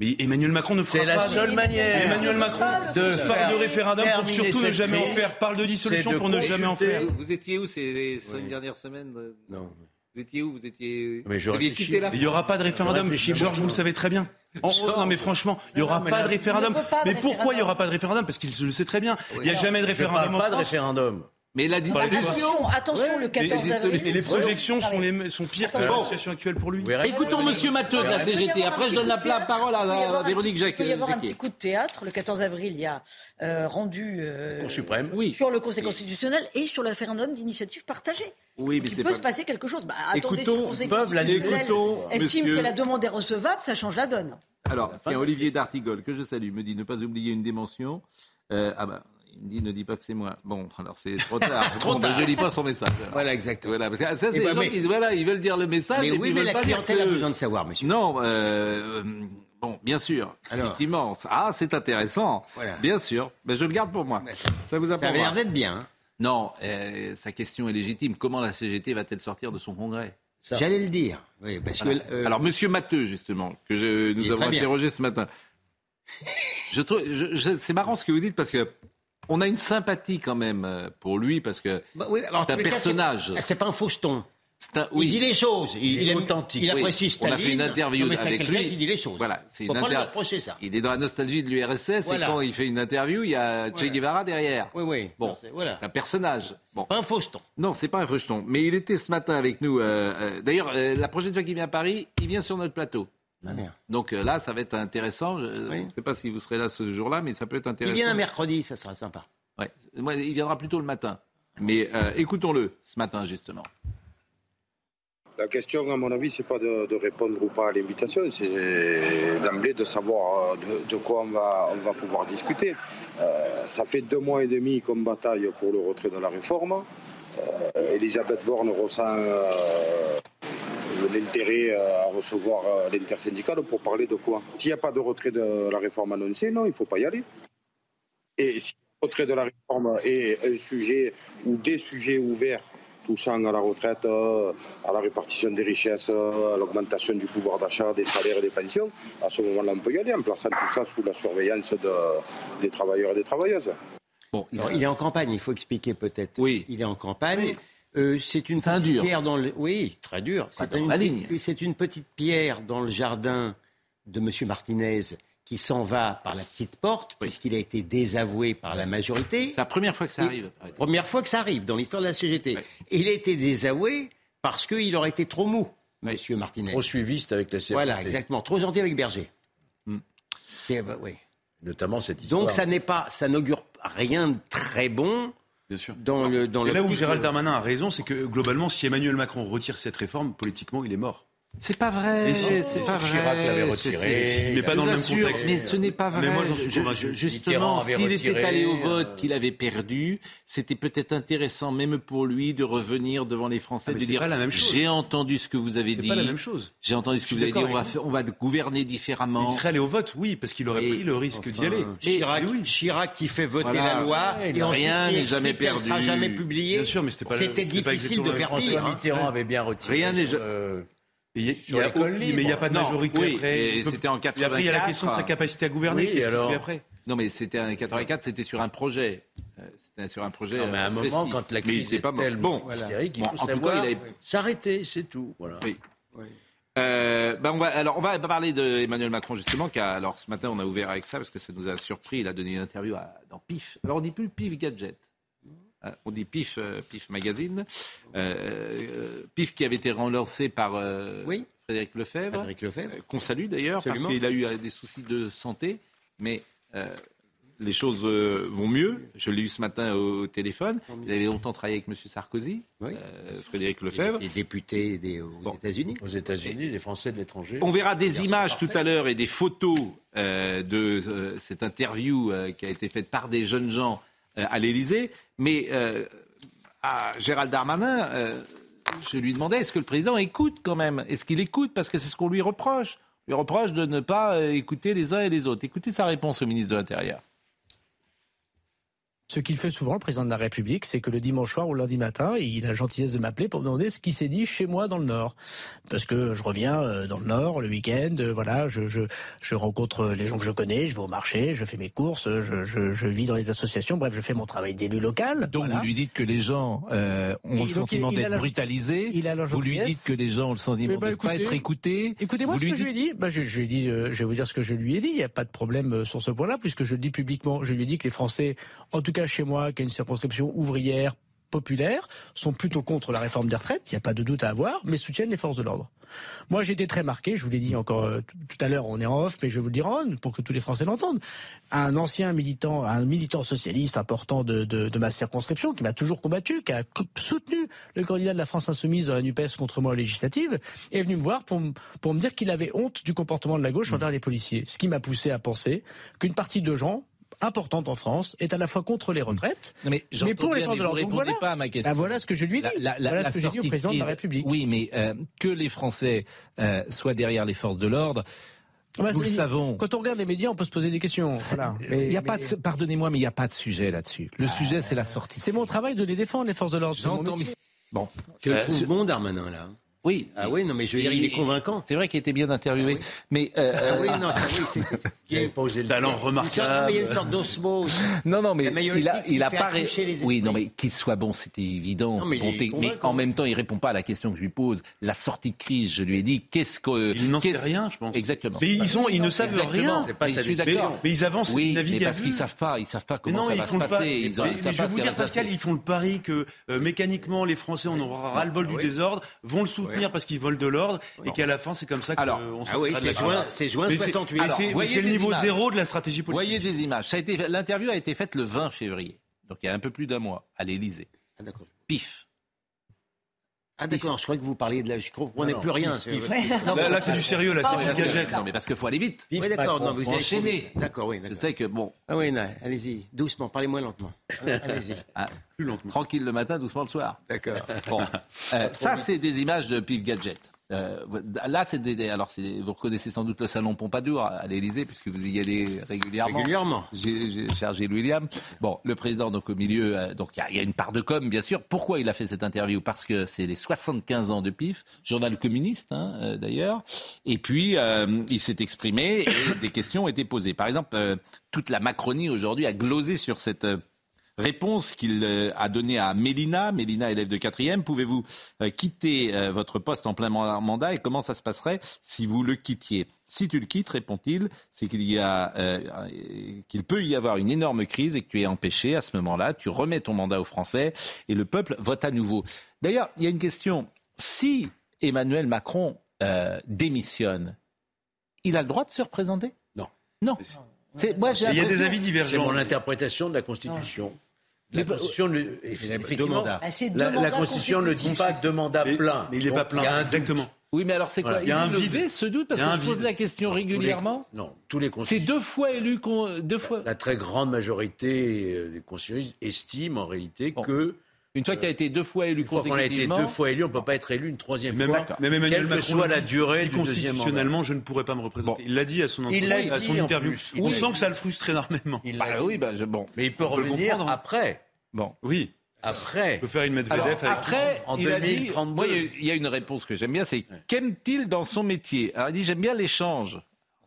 Mais Emmanuel Macron ne fera C'est la pas. seule manière Emmanuel Macron de faire de référendum pour surtout ne jamais en faire. Parle de dissolution pour ne jamais en faire. Vous, étiez où ces cinq Oui. dernières semaines Non. Vous étiez où? Vous étiez. Mais je quitté la Il n'y aura pas de référendum. Georges, vous le savez très bien. En- non, mais franchement, il n'y aura pas de référendum. Il pas de Mais pourquoi il n'y référendum. aura pas de référendum? Parce qu'il le sait très bien. Il n'y a jamais de Je parle référendum en pas de référendum. Mais la dissolution. Attention, le Et, 14 et- avril. et les projections sont, les, sont pires que la situation actuelle pour lui. Écoutons Monsieur Matteux de la CGT. Après, je donne la parole à, Véronique Jacques. Il peut y avoir un petit coup de théâtre. Le 14 avril, il y a euh, rendu euh, Cour suprême. Oui. sur le Conseil constitutionnel et sur le référendum d'initiative partagée. Oui, mais il peut pas- se passer quelque chose. Bah, Écoutons, estime que la demande est recevable, ça change la donne. Alors, tiens, Olivier D'Artigol, que je salue, me dit ne pas oublier une dimension. Euh, ah ben, il me dit ne dis pas que c'est moi. Bon, alors c'est trop tard. Trop Bon, ben, tard. je lis pas son message. alors. Voilà, exactement. Voilà, parce que ça, c'est Eh les ben, gens mais- qui voilà, ils veulent dire le message Mais et oui, puis ils mais veulent la pas dire clientèle a que- besoin de savoir, monsieur. Non, euh, euh, bon, bien sûr, Alors. effectivement. Ah, c'est intéressant. Voilà. Bien sûr. Mais je le garde pour moi. Ça vous a Ça moi. l'air d'être bien. hein. Non, euh, sa question est légitime. Comment la CGT va-t-elle sortir de son congrès? J'allais le dire. Oui, parce Voilà. que, euh, Alors, Monsieur Matteux, justement, que je- nous avons bien. interrogé ce matin. je trouve, je- je- c'est marrant ce que vous dites parce que on a une sympathie quand même euh, pour lui parce que Bah oui, alors, c'est un cas, personnage. c'est- C'est pas un faucheton. Un- oui. Il dit les choses. Il, Il est authentique. Il Oui. apprécie On Staline. a fait une interview Non, mais c'est avec lui. qui dit les choses. Voilà, c'est une inter- reprocher ça. Il est dans la nostalgie de l'URSS Voilà. et quand il fait une interview, il y a Che. Guevara derrière. Oui, oui. Bon, Non, c'est- voilà. c'est un personnage. Bon. Pas un faucheton. Non, c'est pas un faucheton. Mais il était ce matin avec nous. euh, euh, D'ailleurs, euh, la prochaine fois qu'il vient à Paris, il vient sur notre plateau. Ah. Donc euh, là, ça va être intéressant. Je ne sais pas si vous serez là ce jour-là, mais ça peut être Il intéressant. vient un mercredi, ça sera sympa. Ouais. Moi, il viendra plutôt le matin. Mais euh, écoutons-le ce matin, justement. La question, à mon avis, c'est pas de, de répondre ou pas à l'invitation, c'est d'emblée de savoir euh, de, de quoi on va, on va pouvoir discuter. Euh, ça fait deux mois et demi qu'on bataille pour le retrait de la réforme. Euh, Elisabeth Borne ressent euh, l'intérêt euh, à recevoir euh, l'intersyndicale pour parler de quoi? S'il n'y a pas de retrait de la réforme annoncée, non, il ne faut pas y aller. Et si le retrait de la réforme est un sujet ou des sujets ouverts touchant à la retraite, euh, à la répartition des richesses, à l'augmentation du pouvoir d'achat, des salaires et des pensions, à ce moment-là, on peut y aller en plaçant tout ça sous la surveillance de- des travailleurs et des travailleuses. Bon, Alors, il est en campagne, il faut expliquer peut-être. Oui. Il est en campagne. Euh, c'est une un petite dur. pierre dans le. Oui, très dur. C'est une, petite pierre dans le jardin de M. Martinez qui s'en va par la petite porte, puisqu'il a été désavoué par la majorité. C'est la première fois que ça Et- arrive. Première fois que ça arrive dans l'histoire de la CGT. Il a été désavoué parce qu'il aurait été trop mou, M. Martinez. Trop suiviste avec la CFDT. Voilà, exactement. Trop gentil avec Berger. Hmm. C'est, bah, oui. Notamment cette histoire. Donc ça n'est pas, ça n'augure rien de très bon. Bien sûr. Dans le dans Et là où Gérald de- Darmanin a raison, c'est que globalement, si Emmanuel Macron retire cette réforme, politiquement, il est mort. C'est pas vrai. Et si, c'est pas vrai. Chirac l'avait C'est- retiré, c'est- mais pas dans le même assure, contexte. Mais ce n'est pas vrai. Mais moi, j'en suis convaincu. justement, s'il était allé au euh, vote, qu'il avait perdu, c'était peut-être intéressant, même pour lui, de revenir devant les Français, Ah, mais de c'est dire pas la même chose. J'ai entendu ce que vous avez C'est dit. pas la même chose. J'ai entendu ce que vous avez dit. On va, on gouverner différemment. Il serait allé au vote, oui, parce qu'il aurait Et- pris le risque d'y aller. Chirac. Chirac qui fait voter Voilà. la loi et rien n'est jamais qu'elle sera perdu. jamais publiée. Bien sûr, mais c'était pas le- C'était difficile de faire François pire. hein. Mitterrand avait bien retiré. Rien n'est y a- Sur y a- mais il n'y a pas de Non, majorité oui, après. et Il peut- c'était en Et après, il y a la 84. question de sa capacité à gouverner. Oui, Qu'est-ce qu'il fait après Non, mais c'était en 84, c'était sur un projet. Euh, C'était sur un projet. Non, mais à un euh, moment, précis. quand la crise était est pas mort. tellement Bon, hystérique, il Bon, faut en tout cas, savoir il avait- s'arrêter, c'est tout. Voilà. Oui. Euh, ben on va, alors on va parler d'Emmanuel Macron justement. Qui a, alors ce matin on a ouvert avec ça parce que ça nous a surpris. Il a donné une interview à- dans PIF. Alors on dit plus PIF Gadget. On dit PIF, euh, PIF Magazine. Euh, euh, PIF qui avait été relancé par euh, Oui. Frédéric Lefebvre. Frédéric Lefebvre. Euh, Qu'on salue d'ailleurs parce qu'il a eu euh, des soucis de santé. Mais euh, les choses euh, vont mieux. Je l'ai eu ce matin au, téléphone. Il avait longtemps travaillé avec M. Sarkozy, Oui. euh, Frédéric Lefebvre. est député des, aux États-Unis. Aux États-Unis, les Français de l'étranger. On verra des images tout à l'heure et des photos euh, de euh, cette interview euh, qui a été faite par des jeunes gens à l'Élysée. Mais euh, à Gérald Darmanin, euh, je lui demandais est-ce que le président écoute quand même? Est-ce qu'il écoute? Parce que c'est ce qu'on lui reproche. Lui reproche de ne pas euh, écouter les uns et les autres. Écoutez sa réponse au ministre de l'Intérieur. Ce qu'il fait souvent, le président de la République, c'est que le dimanche soir ou le lundi matin, il a la gentillesse de m'appeler pour me demander ce qui s'est dit chez moi dans le Nord. Parce que je reviens euh, dans le Nord le week-end, euh, voilà, je, je, je rencontre les gens que je connais, je vais au marché, je fais mes courses, je, je, je vis dans les associations, bref, je fais mon travail d'élu local. Donc voilà. vous lui dites que les gens euh, ont Et le sentiment il a d'être brutalisés. il a la Vous lui dites que les gens ont le sentiment Eh ben, de ne pas être écoutés. Écoutez-moi ce que je lui ai dit. Bah, je, je lui ai dit, euh, je vais vous dire ce que je lui ai dit. Il n'y a pas de problème sur ce point-là, puisque je le dis publiquement. Je lui ai dit que les Français, en tout cas chez moi, qui a une circonscription ouvrière, populaire, sont plutôt contre la réforme des retraites, il n'y a pas de doute à avoir, mais soutiennent les forces de l'ordre. Moi, j'ai été très marqué, je vous l'ai dit encore euh, tout à l'heure, on est en off, mais je vais vous le dire en on, pour que tous les Français l'entendent. Un ancien militant, un militant socialiste important de, de, de ma circonscription, qui m'a toujours combattu, qui a soutenu le candidat de la France Insoumise dans la NUPES contre moi aux législatives, est venu me voir pour, pour me dire qu'il avait honte du comportement de la gauche envers les policiers. Ce qui m'a poussé à penser qu'une partie de gens importante en France est à la fois contre les retraites, Non, mais, j'entends pour les forces mais de vous l'ordre. Donc répondez voilà. pas à ma question. Ah, voilà ce que je lui ai dit. La- la- voilà la ce que j'ai dit au président de la République. Oui, mais euh, que les Français euh, soient derrière les forces de l'ordre. Bah, Nous le savons. Quand on regarde les médias, on peut se poser des questions. Voilà. Il y a Mais- pas de, pardonnez-moi, mais il n'y a pas de sujet là-dessus. Le sujet, c'est la sortie. C'est mon travail de les défendre, les forces de l'ordre. Bon. Je le Euh, trouve ce- bon, Darmanin, là. Oui. Ah oui, non, mais je veux dire, il est convaincant. C'est vrai qu'il était bien interviewé. Mais. euh, Ah oui, euh, non, ça, oui, c'est. Il n'avait pas osé le Talent remarquable. il y a une sorte d'osmose. Non, non, mais il a, il a pas. oui, non, mais qu'il soit bon, c'était évident. Non, mais Bonté. mais en même temps, il répond pas à la question que je lui pose. La sortie de crise, je lui ai dit, qu'est-ce que. Il n'en sait qu'est-ce- rien, je pense. Exactement. Mais ils, ont, ils ne savent Exactement. rien. C'est pas Mais je suis d'accord. Mais ils avancent, Oui, ils naviguent mais parce qu'ils savent pas, ils savent pas comment ça va se le passer. je vais vous dire, Pascal, ils font le pari que euh, mécaniquement les Français on aura ras-le-bol du oui. désordre, vont le soutenir parce qu'ils volent de l'ordre et qu'à la fin c'est comme ça qu'on on Ah oui, c'est juin, c'est juin Mais c'est- 68. mais Alors, c'est- le des niveau images. zéro de la stratégie politique. Voyez des images. Ça a été, l'interview a été faite le 20 février, donc il y a un peu plus d'un mois, à l'Élysée. Ah. Pif. Ah d'accord, je croyais que vous parliez de la... Je comprenais Non, non. plus rien. Pif, pif. c'est- Là, là, c'est du sérieux, là, c'est Non, que- gadget. non, mais parce qu'il faut aller vite. Oui, d'accord, non, mais vous avez enchaîner. D'accord, oui, Je sais que bon, Ah oui, non, allez-y, doucement, parlez moins lentement. Allez-y. ah, Plus lentement. tranquille le matin, doucement le soir. D'accord. Bon, Euh, ça c'est des images de Pif Gadget. Euh, là, c'est des, alors c'est, vous reconnaissez sans doute le salon Pompadour à l'Élysée puisque vous y allez régulièrement. Régulièrement. J'ai, Gilles William. Bon, le président donc au milieu, euh, donc il y y, a une part de com bien sûr. Pourquoi il a fait cette interview? Parce que c'est les 75 ans de Pif, journal communiste hein, euh, d'ailleurs. Et puis euh, il s'est exprimé et des questions ont été posées. Par exemple, euh, toute la Macronie aujourd'hui a glosé sur cette Réponse qu'il euh, a donnée à Mélina, Mélina élève de quatrième. Pouvez-vous euh, quitter euh, votre poste en plein man- mandat et comment ça se passerait si vous le quittiez? Si tu le quittes, répond-il, c'est qu'il y a euh, qu'il peut y avoir une énorme crise et que tu es empêché à ce moment-là. Tu remets ton mandat aux Français et le peuple vote à nouveau. D'ailleurs, il y a une question. Si Emmanuel Macron euh, démissionne, il a le droit de se représenter? Non. Non. C'est, moi, j'ai Il y a des avis C'est divergents. mon interprétation de la Constitution. La Constitution, le- effectivement, mandats. Bah, c'est deux la, la mandats Constitution ne dit pas deux mandats Mais- pleins. Mais il n'est pas plein. Il y a un doute. Exactement. Oui, mais alors c'est quoi? Voilà. Il y a un est vide. ce doute? Parce que je pose vide. la question Tous les- régulièrement. non, tous les C'est deux fois élu, con- deux fois. la très grande majorité des constitutionnalistes estiment en réalité Bon. que Une fois qu'il a été deux fois élu une fois qu'on a été consécutivement. deux fois élu, on ne peut pas être élu une troisième Même, fois, même Emmanuel quelle que Macron soit le la dit, durée dit du constitutionnellement, je ne pourrais pas me représenter. Bon. Il l'a dit à son, Il l'a entrevue, à dit, son interview. plus. On sent que ça le frustre énormément. Il Bah l'a dit. oui, bah, je- bon. Mais il peut On revenir hein. après. Bon. Oui, Après. il peut faire une Medvedev Alors, avec... après, en il a dit- 2032. moi, il y a- une réponse que j'aime bien, c'est qu'aime-t-il dans son métier? Alors il dit j'aime bien l'échange.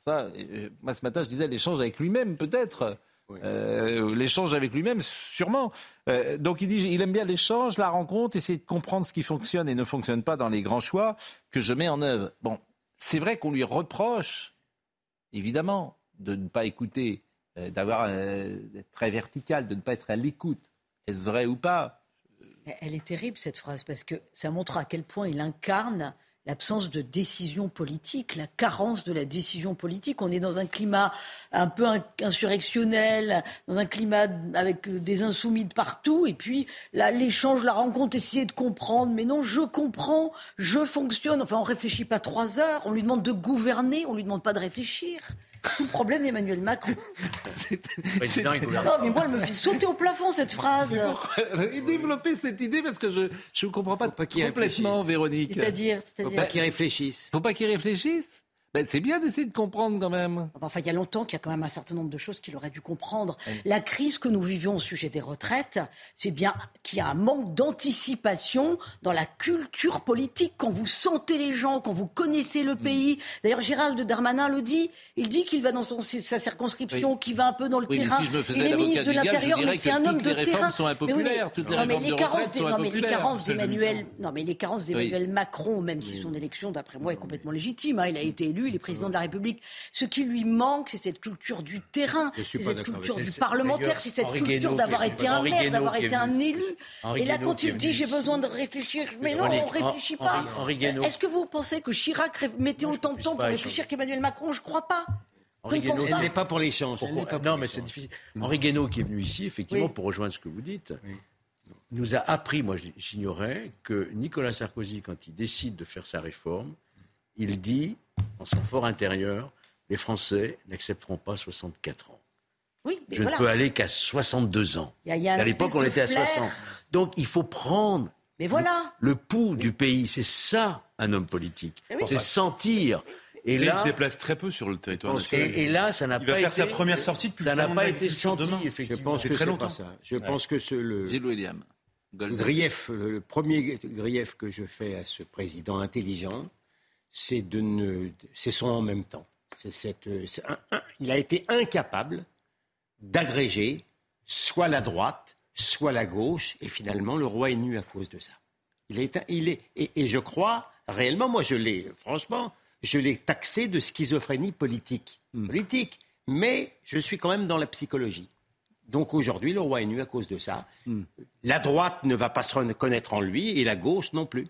Ça, euh, moi ce matin je disais l'échange avec lui-même peut-être. Euh, l'échange avec lui-même, sûrement. Euh, donc il dit, il aime bien l'échange, la rencontre, essayer de comprendre ce qui fonctionne et ne fonctionne pas dans les grands choix que je mets en œuvre. Bon, c'est vrai qu'on lui reproche, évidemment, de ne pas écouter, euh, d'avoir euh, d'être très vertical, de ne pas être à l'écoute. Est-ce vrai ou pas? Elle est terrible cette phrase parce que ça montre à quel point il incarne l'absence de décision politique, la carence de la décision politique. On est dans un climat un peu in- insurrectionnel, dans un climat avec des insoumis de partout, et puis l'échange, la rencontre, essayer de comprendre. Mais non, je comprends, je fonctionne. Enfin, on réfléchit pas trois heures. On lui demande de gouverner, on lui demande pas de réfléchir. Tout le problème d'Emmanuel Macron. Gouverne. Non, mais moi, elle me fait sauter au plafond cette phrase. Et développer cette idée parce que je je ne comprends pas, qu'il complètement, réfléchisse. Véronique. C'est-à-dire, Faut c'est-à-dire. pas qu'ils réfléchissent. Faut pas qu'il réfléchisse. Ben, c'est bien d'essayer de comprendre quand même. Enfin, il y a longtemps qu'il y a quand même un certain nombre de choses qu'il aurait dû comprendre. La crise que nous vivions au sujet des retraites, c'est bien qu'il y a un manque d'anticipation dans la culture politique. Quand vous sentez les gens, quand vous connaissez le pays. D'ailleurs, Gérald Darmanin le dit. Il dit qu'il va dans son- sa circonscription, Oui. qu'il va un peu dans le Oui, mais terrain. si je me faisais il est ministre de l'Intérieur, mais c'est un homme toutes de les réformes terrain. sont impopulaires, mais- toutes les non, mais réformes les de carences retraite sont impopulaires. non, mais les carences d'Emmanuel Macron, même si son élection, d'après moi, est complètement légitime. hein, il a été élu, il est président de la République. Ce qui lui manque, c'est cette culture du terrain, c'est pas cette culture du parlementaire, c'est cette Henri culture Guénaud d'avoir été un Henri maire, d'avoir été un élu. Henri Et là, Guénaud quand il dit j'ai besoin de réfléchir, mais non, Henri- on réfléchit Henri- pas. Henri. Est-ce que vous pensez que Chirac mettait autant de temps pour réfléchir qu'Emmanuel Macron? Je crois pas. Henri ne Guénaud- pas. Elle n'est pas pour l'échange. non, mais c'est difficile. Henri Guénaud, qui est venu ici, effectivement, Oui. pour rejoindre ce que vous dites, nous a appris, moi j'ignorais, que Nicolas Sarkozy, quand il décide de faire sa réforme, il dit, en son fort intérieur, les Français n'accepteront pas 64 ans. Oui, mais Je voilà. ne peux aller qu'à 62 ans. Il y a- il y a à l'époque, on était à flair. 60. Donc, il faut prendre Mais voilà. le pouls du pays. C'est ça, un homme politique. Oui. C'est sentir. Et là, il se déplace très peu sur le territoire national. et- et là, ça n'a il pas va faire été- sa première sortie depuis ça n'a pas été senti, demain. effectivement. Je pense que très longtemps. pas ça. Je Ouais. pense que ce, le, Gilles William. Golden. grief, le, le premier grief que je fais à ce président intelligent, c'est de ne, c'est son en même temps. C'est cette, c'est un- un- il a été incapable d'agréger soit la droite, soit la gauche, et finalement le roi est nu à cause de ça. Il est, il est, et, et je crois réellement, moi je l'ai, franchement, je l'ai taxé de schizophrénie politique, politique, mais je suis quand même dans la psychologie. Donc aujourd'hui, le roi est nu à cause de ça. La droite ne va pas se reconnaître en lui et la gauche non plus.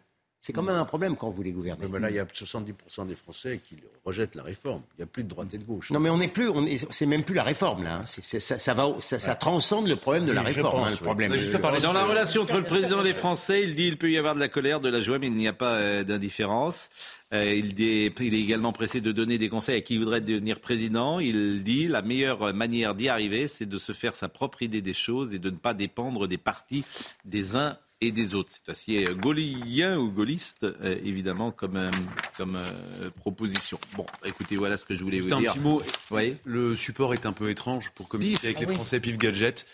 C'est quand même un problème quand vous les gouvernez. Mais là, il y a 70% des Français qui rejettent la réforme. Il n'y a plus de droite et de gauche. Non, mais on n'est plus, on est, c'est même plus la réforme là. hein. Ça, ça va, ça, ça transcende le problème de la réforme. pense, hein, le oui. problème. Mais juste parler Dans la relation entre le président des Français, il dit il peut y avoir de la colère, de la joie, mais il n'y a pas euh, d'indifférence. Euh, il, dit- il est également pressé de donner des conseils à qui voudrait devenir président. Il dit la meilleure manière d'y arriver, c'est de se faire sa propre idée des choses et de ne pas dépendre des partis des uns et des autres. C'est assez euh, gaullien ou gaulliste, euh, évidemment, comme, euh, comme euh, proposition. Bon, écoutez, voilà ce que je voulais Juste vous un dire. petit mot. Oui. Le support est un peu étrange pour communiquer Pif. avec les Ah oui. Français. Pif Gadget.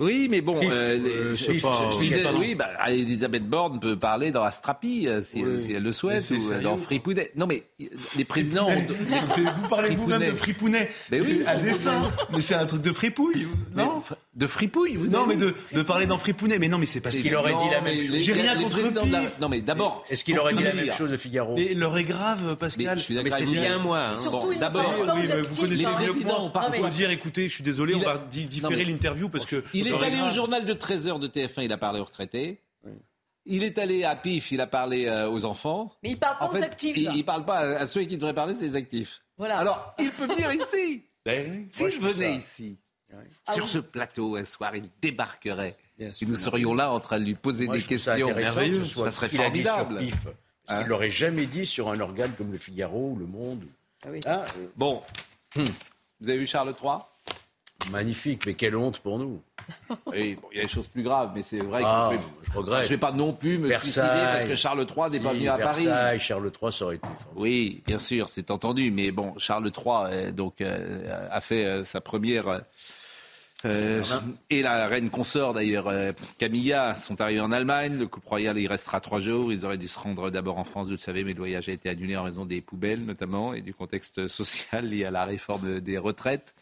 Oui, mais bon, euh, euh, pif, pas- je disais, pardon. oui, bah, Elisabeth Borne peut parler dans Astrapi euh, si, Oui. si elle le souhaite, ou sérieux. dans Fripounet. Non, mais les présidents. ont- vous parlez vous-même de fripounet. Mais oui. À dessein. Mais c'est un truc de fripouille. Non? De fripouille, vous Non, avez mais de, de parler dans fripounet. Mais non, mais c'est parce Mais qu'il aurait dit la même chose. J'ai rien contre Pif. Non, mais d'abord. Est-ce qu'il aurait dit la même dire. chose de Figaro Mais l'heure est grave, Pascal. Mais je suis Mais d'accord c'est avec vous. un mois. hein. Bon, Surtout, il d'abord, pas Oui, mais vous connaissez mieux que moi. Il faut dire, écoutez, je suis désolé, Il on a- va différer l'interview parce que. Il est allé au journal de 13h de TF1, il a parlé aux retraités. Il est allé à PIF, il a parlé euh, aux enfants. Mais il parle pas En aux fait, actifs. il, il parle pas à, à ceux qui devraient parler, c'est les actifs. Voilà. Alors, il peut venir ici. Ben, S'il moi, je ça- ici, Ah sur oui. ce plateau un soir, il débarquerait. Et nous serions là en train de lui poser Moi, des ça questions. que soit Ça serait formidable. Pif. Parce Hein qu'il l'aurait jamais dit sur un organe comme le Figaro ou le Monde. Ah oui. Ah, euh, Bon, vous avez vu Charles III magnifique, mais quelle honte pour nous. Oui, bon, il y a des choses plus graves, mais c'est vrai Ah, que je je regrette. ne vais pas non plus me suicider parce que Charles III n'est pas venu à Paris. Versailles, Charles III, ça aurait été formidable. Oui, bien sûr, c'est entendu, mais bon, Charles III euh, donc, euh, a fait euh, sa première. Euh, et la reine consort d'ailleurs, euh, Camilla, sont arrivés en Allemagne. Le couple royal y restera trois jours. Ils auraient dû se rendre d'abord en France, vous le savez, mais le voyage a été annulé en raison des poubelles notamment et du contexte social lié à la réforme des retraites.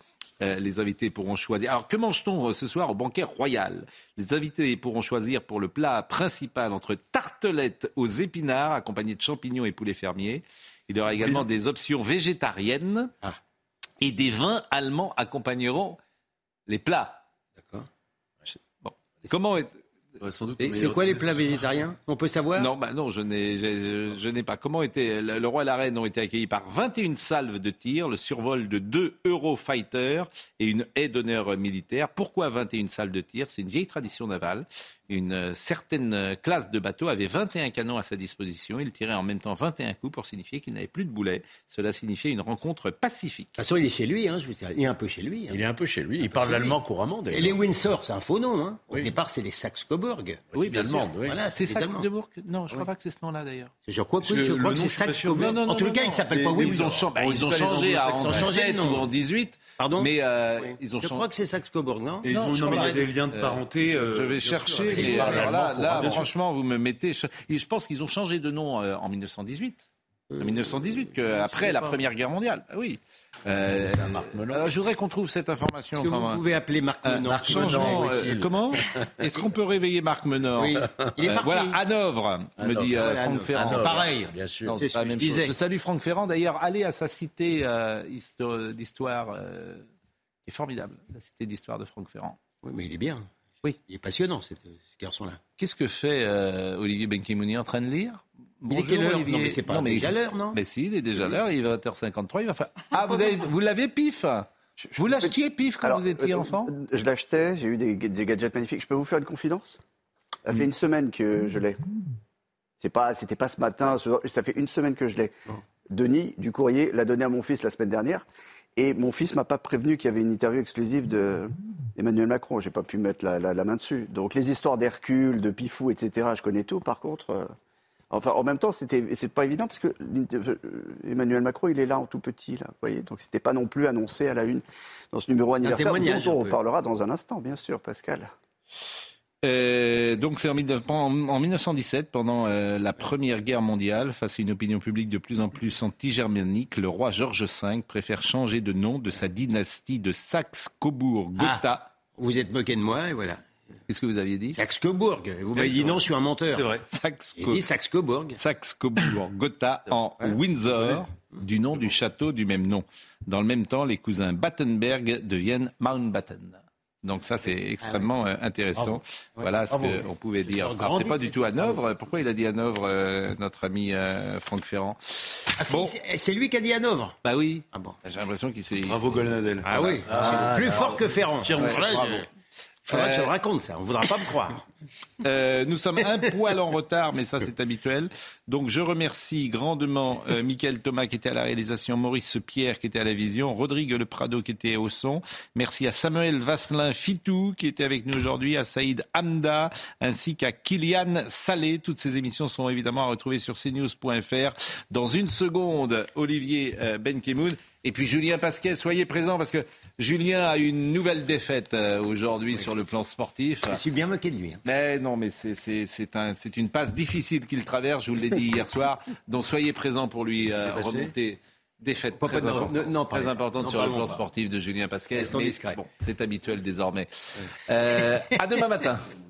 Euh, les invités pourront choisir. Alors, que mange-t-on ce soir au banquet royal? Les invités pourront choisir pour le plat principal entre tartelettes aux épinards, accompagnées de champignons et poulet fermier. Il y aura également des options végétariennes Ah. et des vins allemands accompagneront les plats. D'accord. Bon. Comment est... Ouais, c'est quoi les plats végétariens? On peut savoir? Non, bah non, je n'ai, je, je n'ai pas. Comment était le, le roi et la reine ont été accueillis par 21 salves de tir, le survol de deux Eurofighter et une haie d'honneur militaire. Pourquoi 21 salves de tir? C'est une vieille tradition navale. Une euh, certaine euh, classe de bateaux avait 21 canons à sa disposition. Il tirait en même temps 21 coups pour signifier qu'il n'avait plus de boulets. Cela signifiait une rencontre pacifique. De toute façon, il est chez lui, hein, je vous sais, il est un peu chez lui. hein. Il est un peu chez lui. Il parle l'allemand couramment, Et les Windsor, c'est un faux nom. Hein. Au Oui. départ, c'est les Saxe-Coburg. Oui, bien sûr. Oui. Voilà, C'est les ça, Allemands. de Bourg Non, je crois pas que c'est ce nom-là d'ailleurs. Je crois que je crois que c'est je non, En tout cas, il s'appelle Les- pas Windsor. Ils ont, changé en anglo-saxons. Ils ont changé de 17 nom. ou en 18. Pardon? Mais euh, ils ont Je changé. crois que c'est Saxe-Coburg, non? Et ils Non, je il y a des liens de parenté. je euh, vais chercher, Alors là, franchement, vous me mettez. Je, et je pense qu'ils ont changé de nom euh, en 1918. En 1918, que, après la Première Guerre mondiale. Ah oui. Euh, je voudrais qu'on trouve cette information. Est-ce que quand vous pouvez appeler Marc Euh, euh, est-il comment Est-ce qu'on peut réveiller Marc Menor Oui. Il est Euh, parti. Voilà, Hanovre, me dit euh, Voilà, Franck Hanovre. Ferrand. Hanovre. pareil. Bien sûr. Non, C'est c'est pas la même je chose. Je salue Franck Ferrand. D'ailleurs, allez à sa cité euh, histo- d'histoire, euh, qui est formidable, la cité d'histoire de Franck Ferrand. Oui, mais il est bien. Oui. Il est passionnant, cet- ce garçon-là. Qu'est-ce que fait euh, Olivier Benkemouni en train de lire? Il est quelle heure Olivier. Non, mais c'est pas déjà l'heure, non? Mais si, il est déjà l'heure, il est 20h53. Il va faire... Ah, vous, avez, vous l'avez pif Vous l'achetiez pif quand Alors, vous étiez euh, enfant? Je l'achetais, j'ai eu des, des gadgets magnifiques. Je peux vous faire une confidence? Ça fait une semaine que je l'ai. C'est pas, c'était pas ce matin. ce- Ça fait une semaine que je l'ai. Denis du courrier l'a donné à mon fils la semaine dernière, et mon fils m'a pas prévenu qu'il y avait une interview exclusive de Emmanuel Macron. J'ai pas pu mettre la, la- la main dessus. Donc les histoires d'Hercule, de Pifou, etc. Je connais tout. Par contre, euh, Enfin, en même temps, c'était, c'est pas évident parce que euh, Emmanuel Macron, il est là en tout petit, là, vous voyez. Donc, c'était pas non plus annoncé à la une dans ce numéro anniversaire dont on reparlera dans un instant, bien sûr, Pascal. Euh, donc c'est en, 1917, pendant euh, la Première Guerre mondiale, face à une opinion publique de plus en plus anti-germanique, le roi George V préfère changer de nom de sa dynastie de Saxe-Cobourg-Gotha. Ah, vous êtes moqué de moi, et voilà. Qu'est-ce que vous aviez dit? Saxe-Cobourg. Vous m'avez dit non, je suis un menteur. C'est vrai. Saxe-Cobourg. Saxe-Cobourg. Gotha en Windsor, du nom du château du même nom. Dans le même temps, les cousins Battenberg deviennent Mountbatten. Donc ça, c'est extrêmement ah intéressant. Voilà ce qu'on pouvait dire. Alors, c'est pas du tout Hanovre. Pourquoi il a dit Hanovre, euh, notre ami euh, Franck Ferrand? Ah, C'est lui qui a dit Hanovre? Bah oui. Ah bon. J'ai l'impression qu'il s'est... Bravo Golnadel. Ah, oui. plus fort que Ferrand. Il faudra que je le raconte, ça. On ne voudra pas me croire. Euh, nous sommes un poil en retard, mais ça, c'est habituel. Donc, je remercie grandement euh, Michael Thomas qui était à la réalisation, Maurice Pierre qui était à la vision, Rodrigue Le Prado qui était au son. Merci à Samuel Vasselin Fitou qui était avec nous aujourd'hui, à Saïd Hamda, ainsi qu'à Kylian Salé. Toutes ces émissions sont évidemment à retrouver sur cnews.fr. Dans une seconde, Olivier euh, Benkemoun. Et puis Julien Pasquet, soyez présent parce que Julien a une nouvelle défaite euh, aujourd'hui sur le plan sportif. Je suis bien moqué de lui. Hein. Mais non, mais c'est un, une passe difficile qu'il traverse, je vous l'ai dit hier soir. Donc soyez présent pour lui euh, remonter. Défaite très, très importante sur le plan sportif de Julien Pasquet. Mais, bon, c'est habituel désormais. Euh, à demain matin.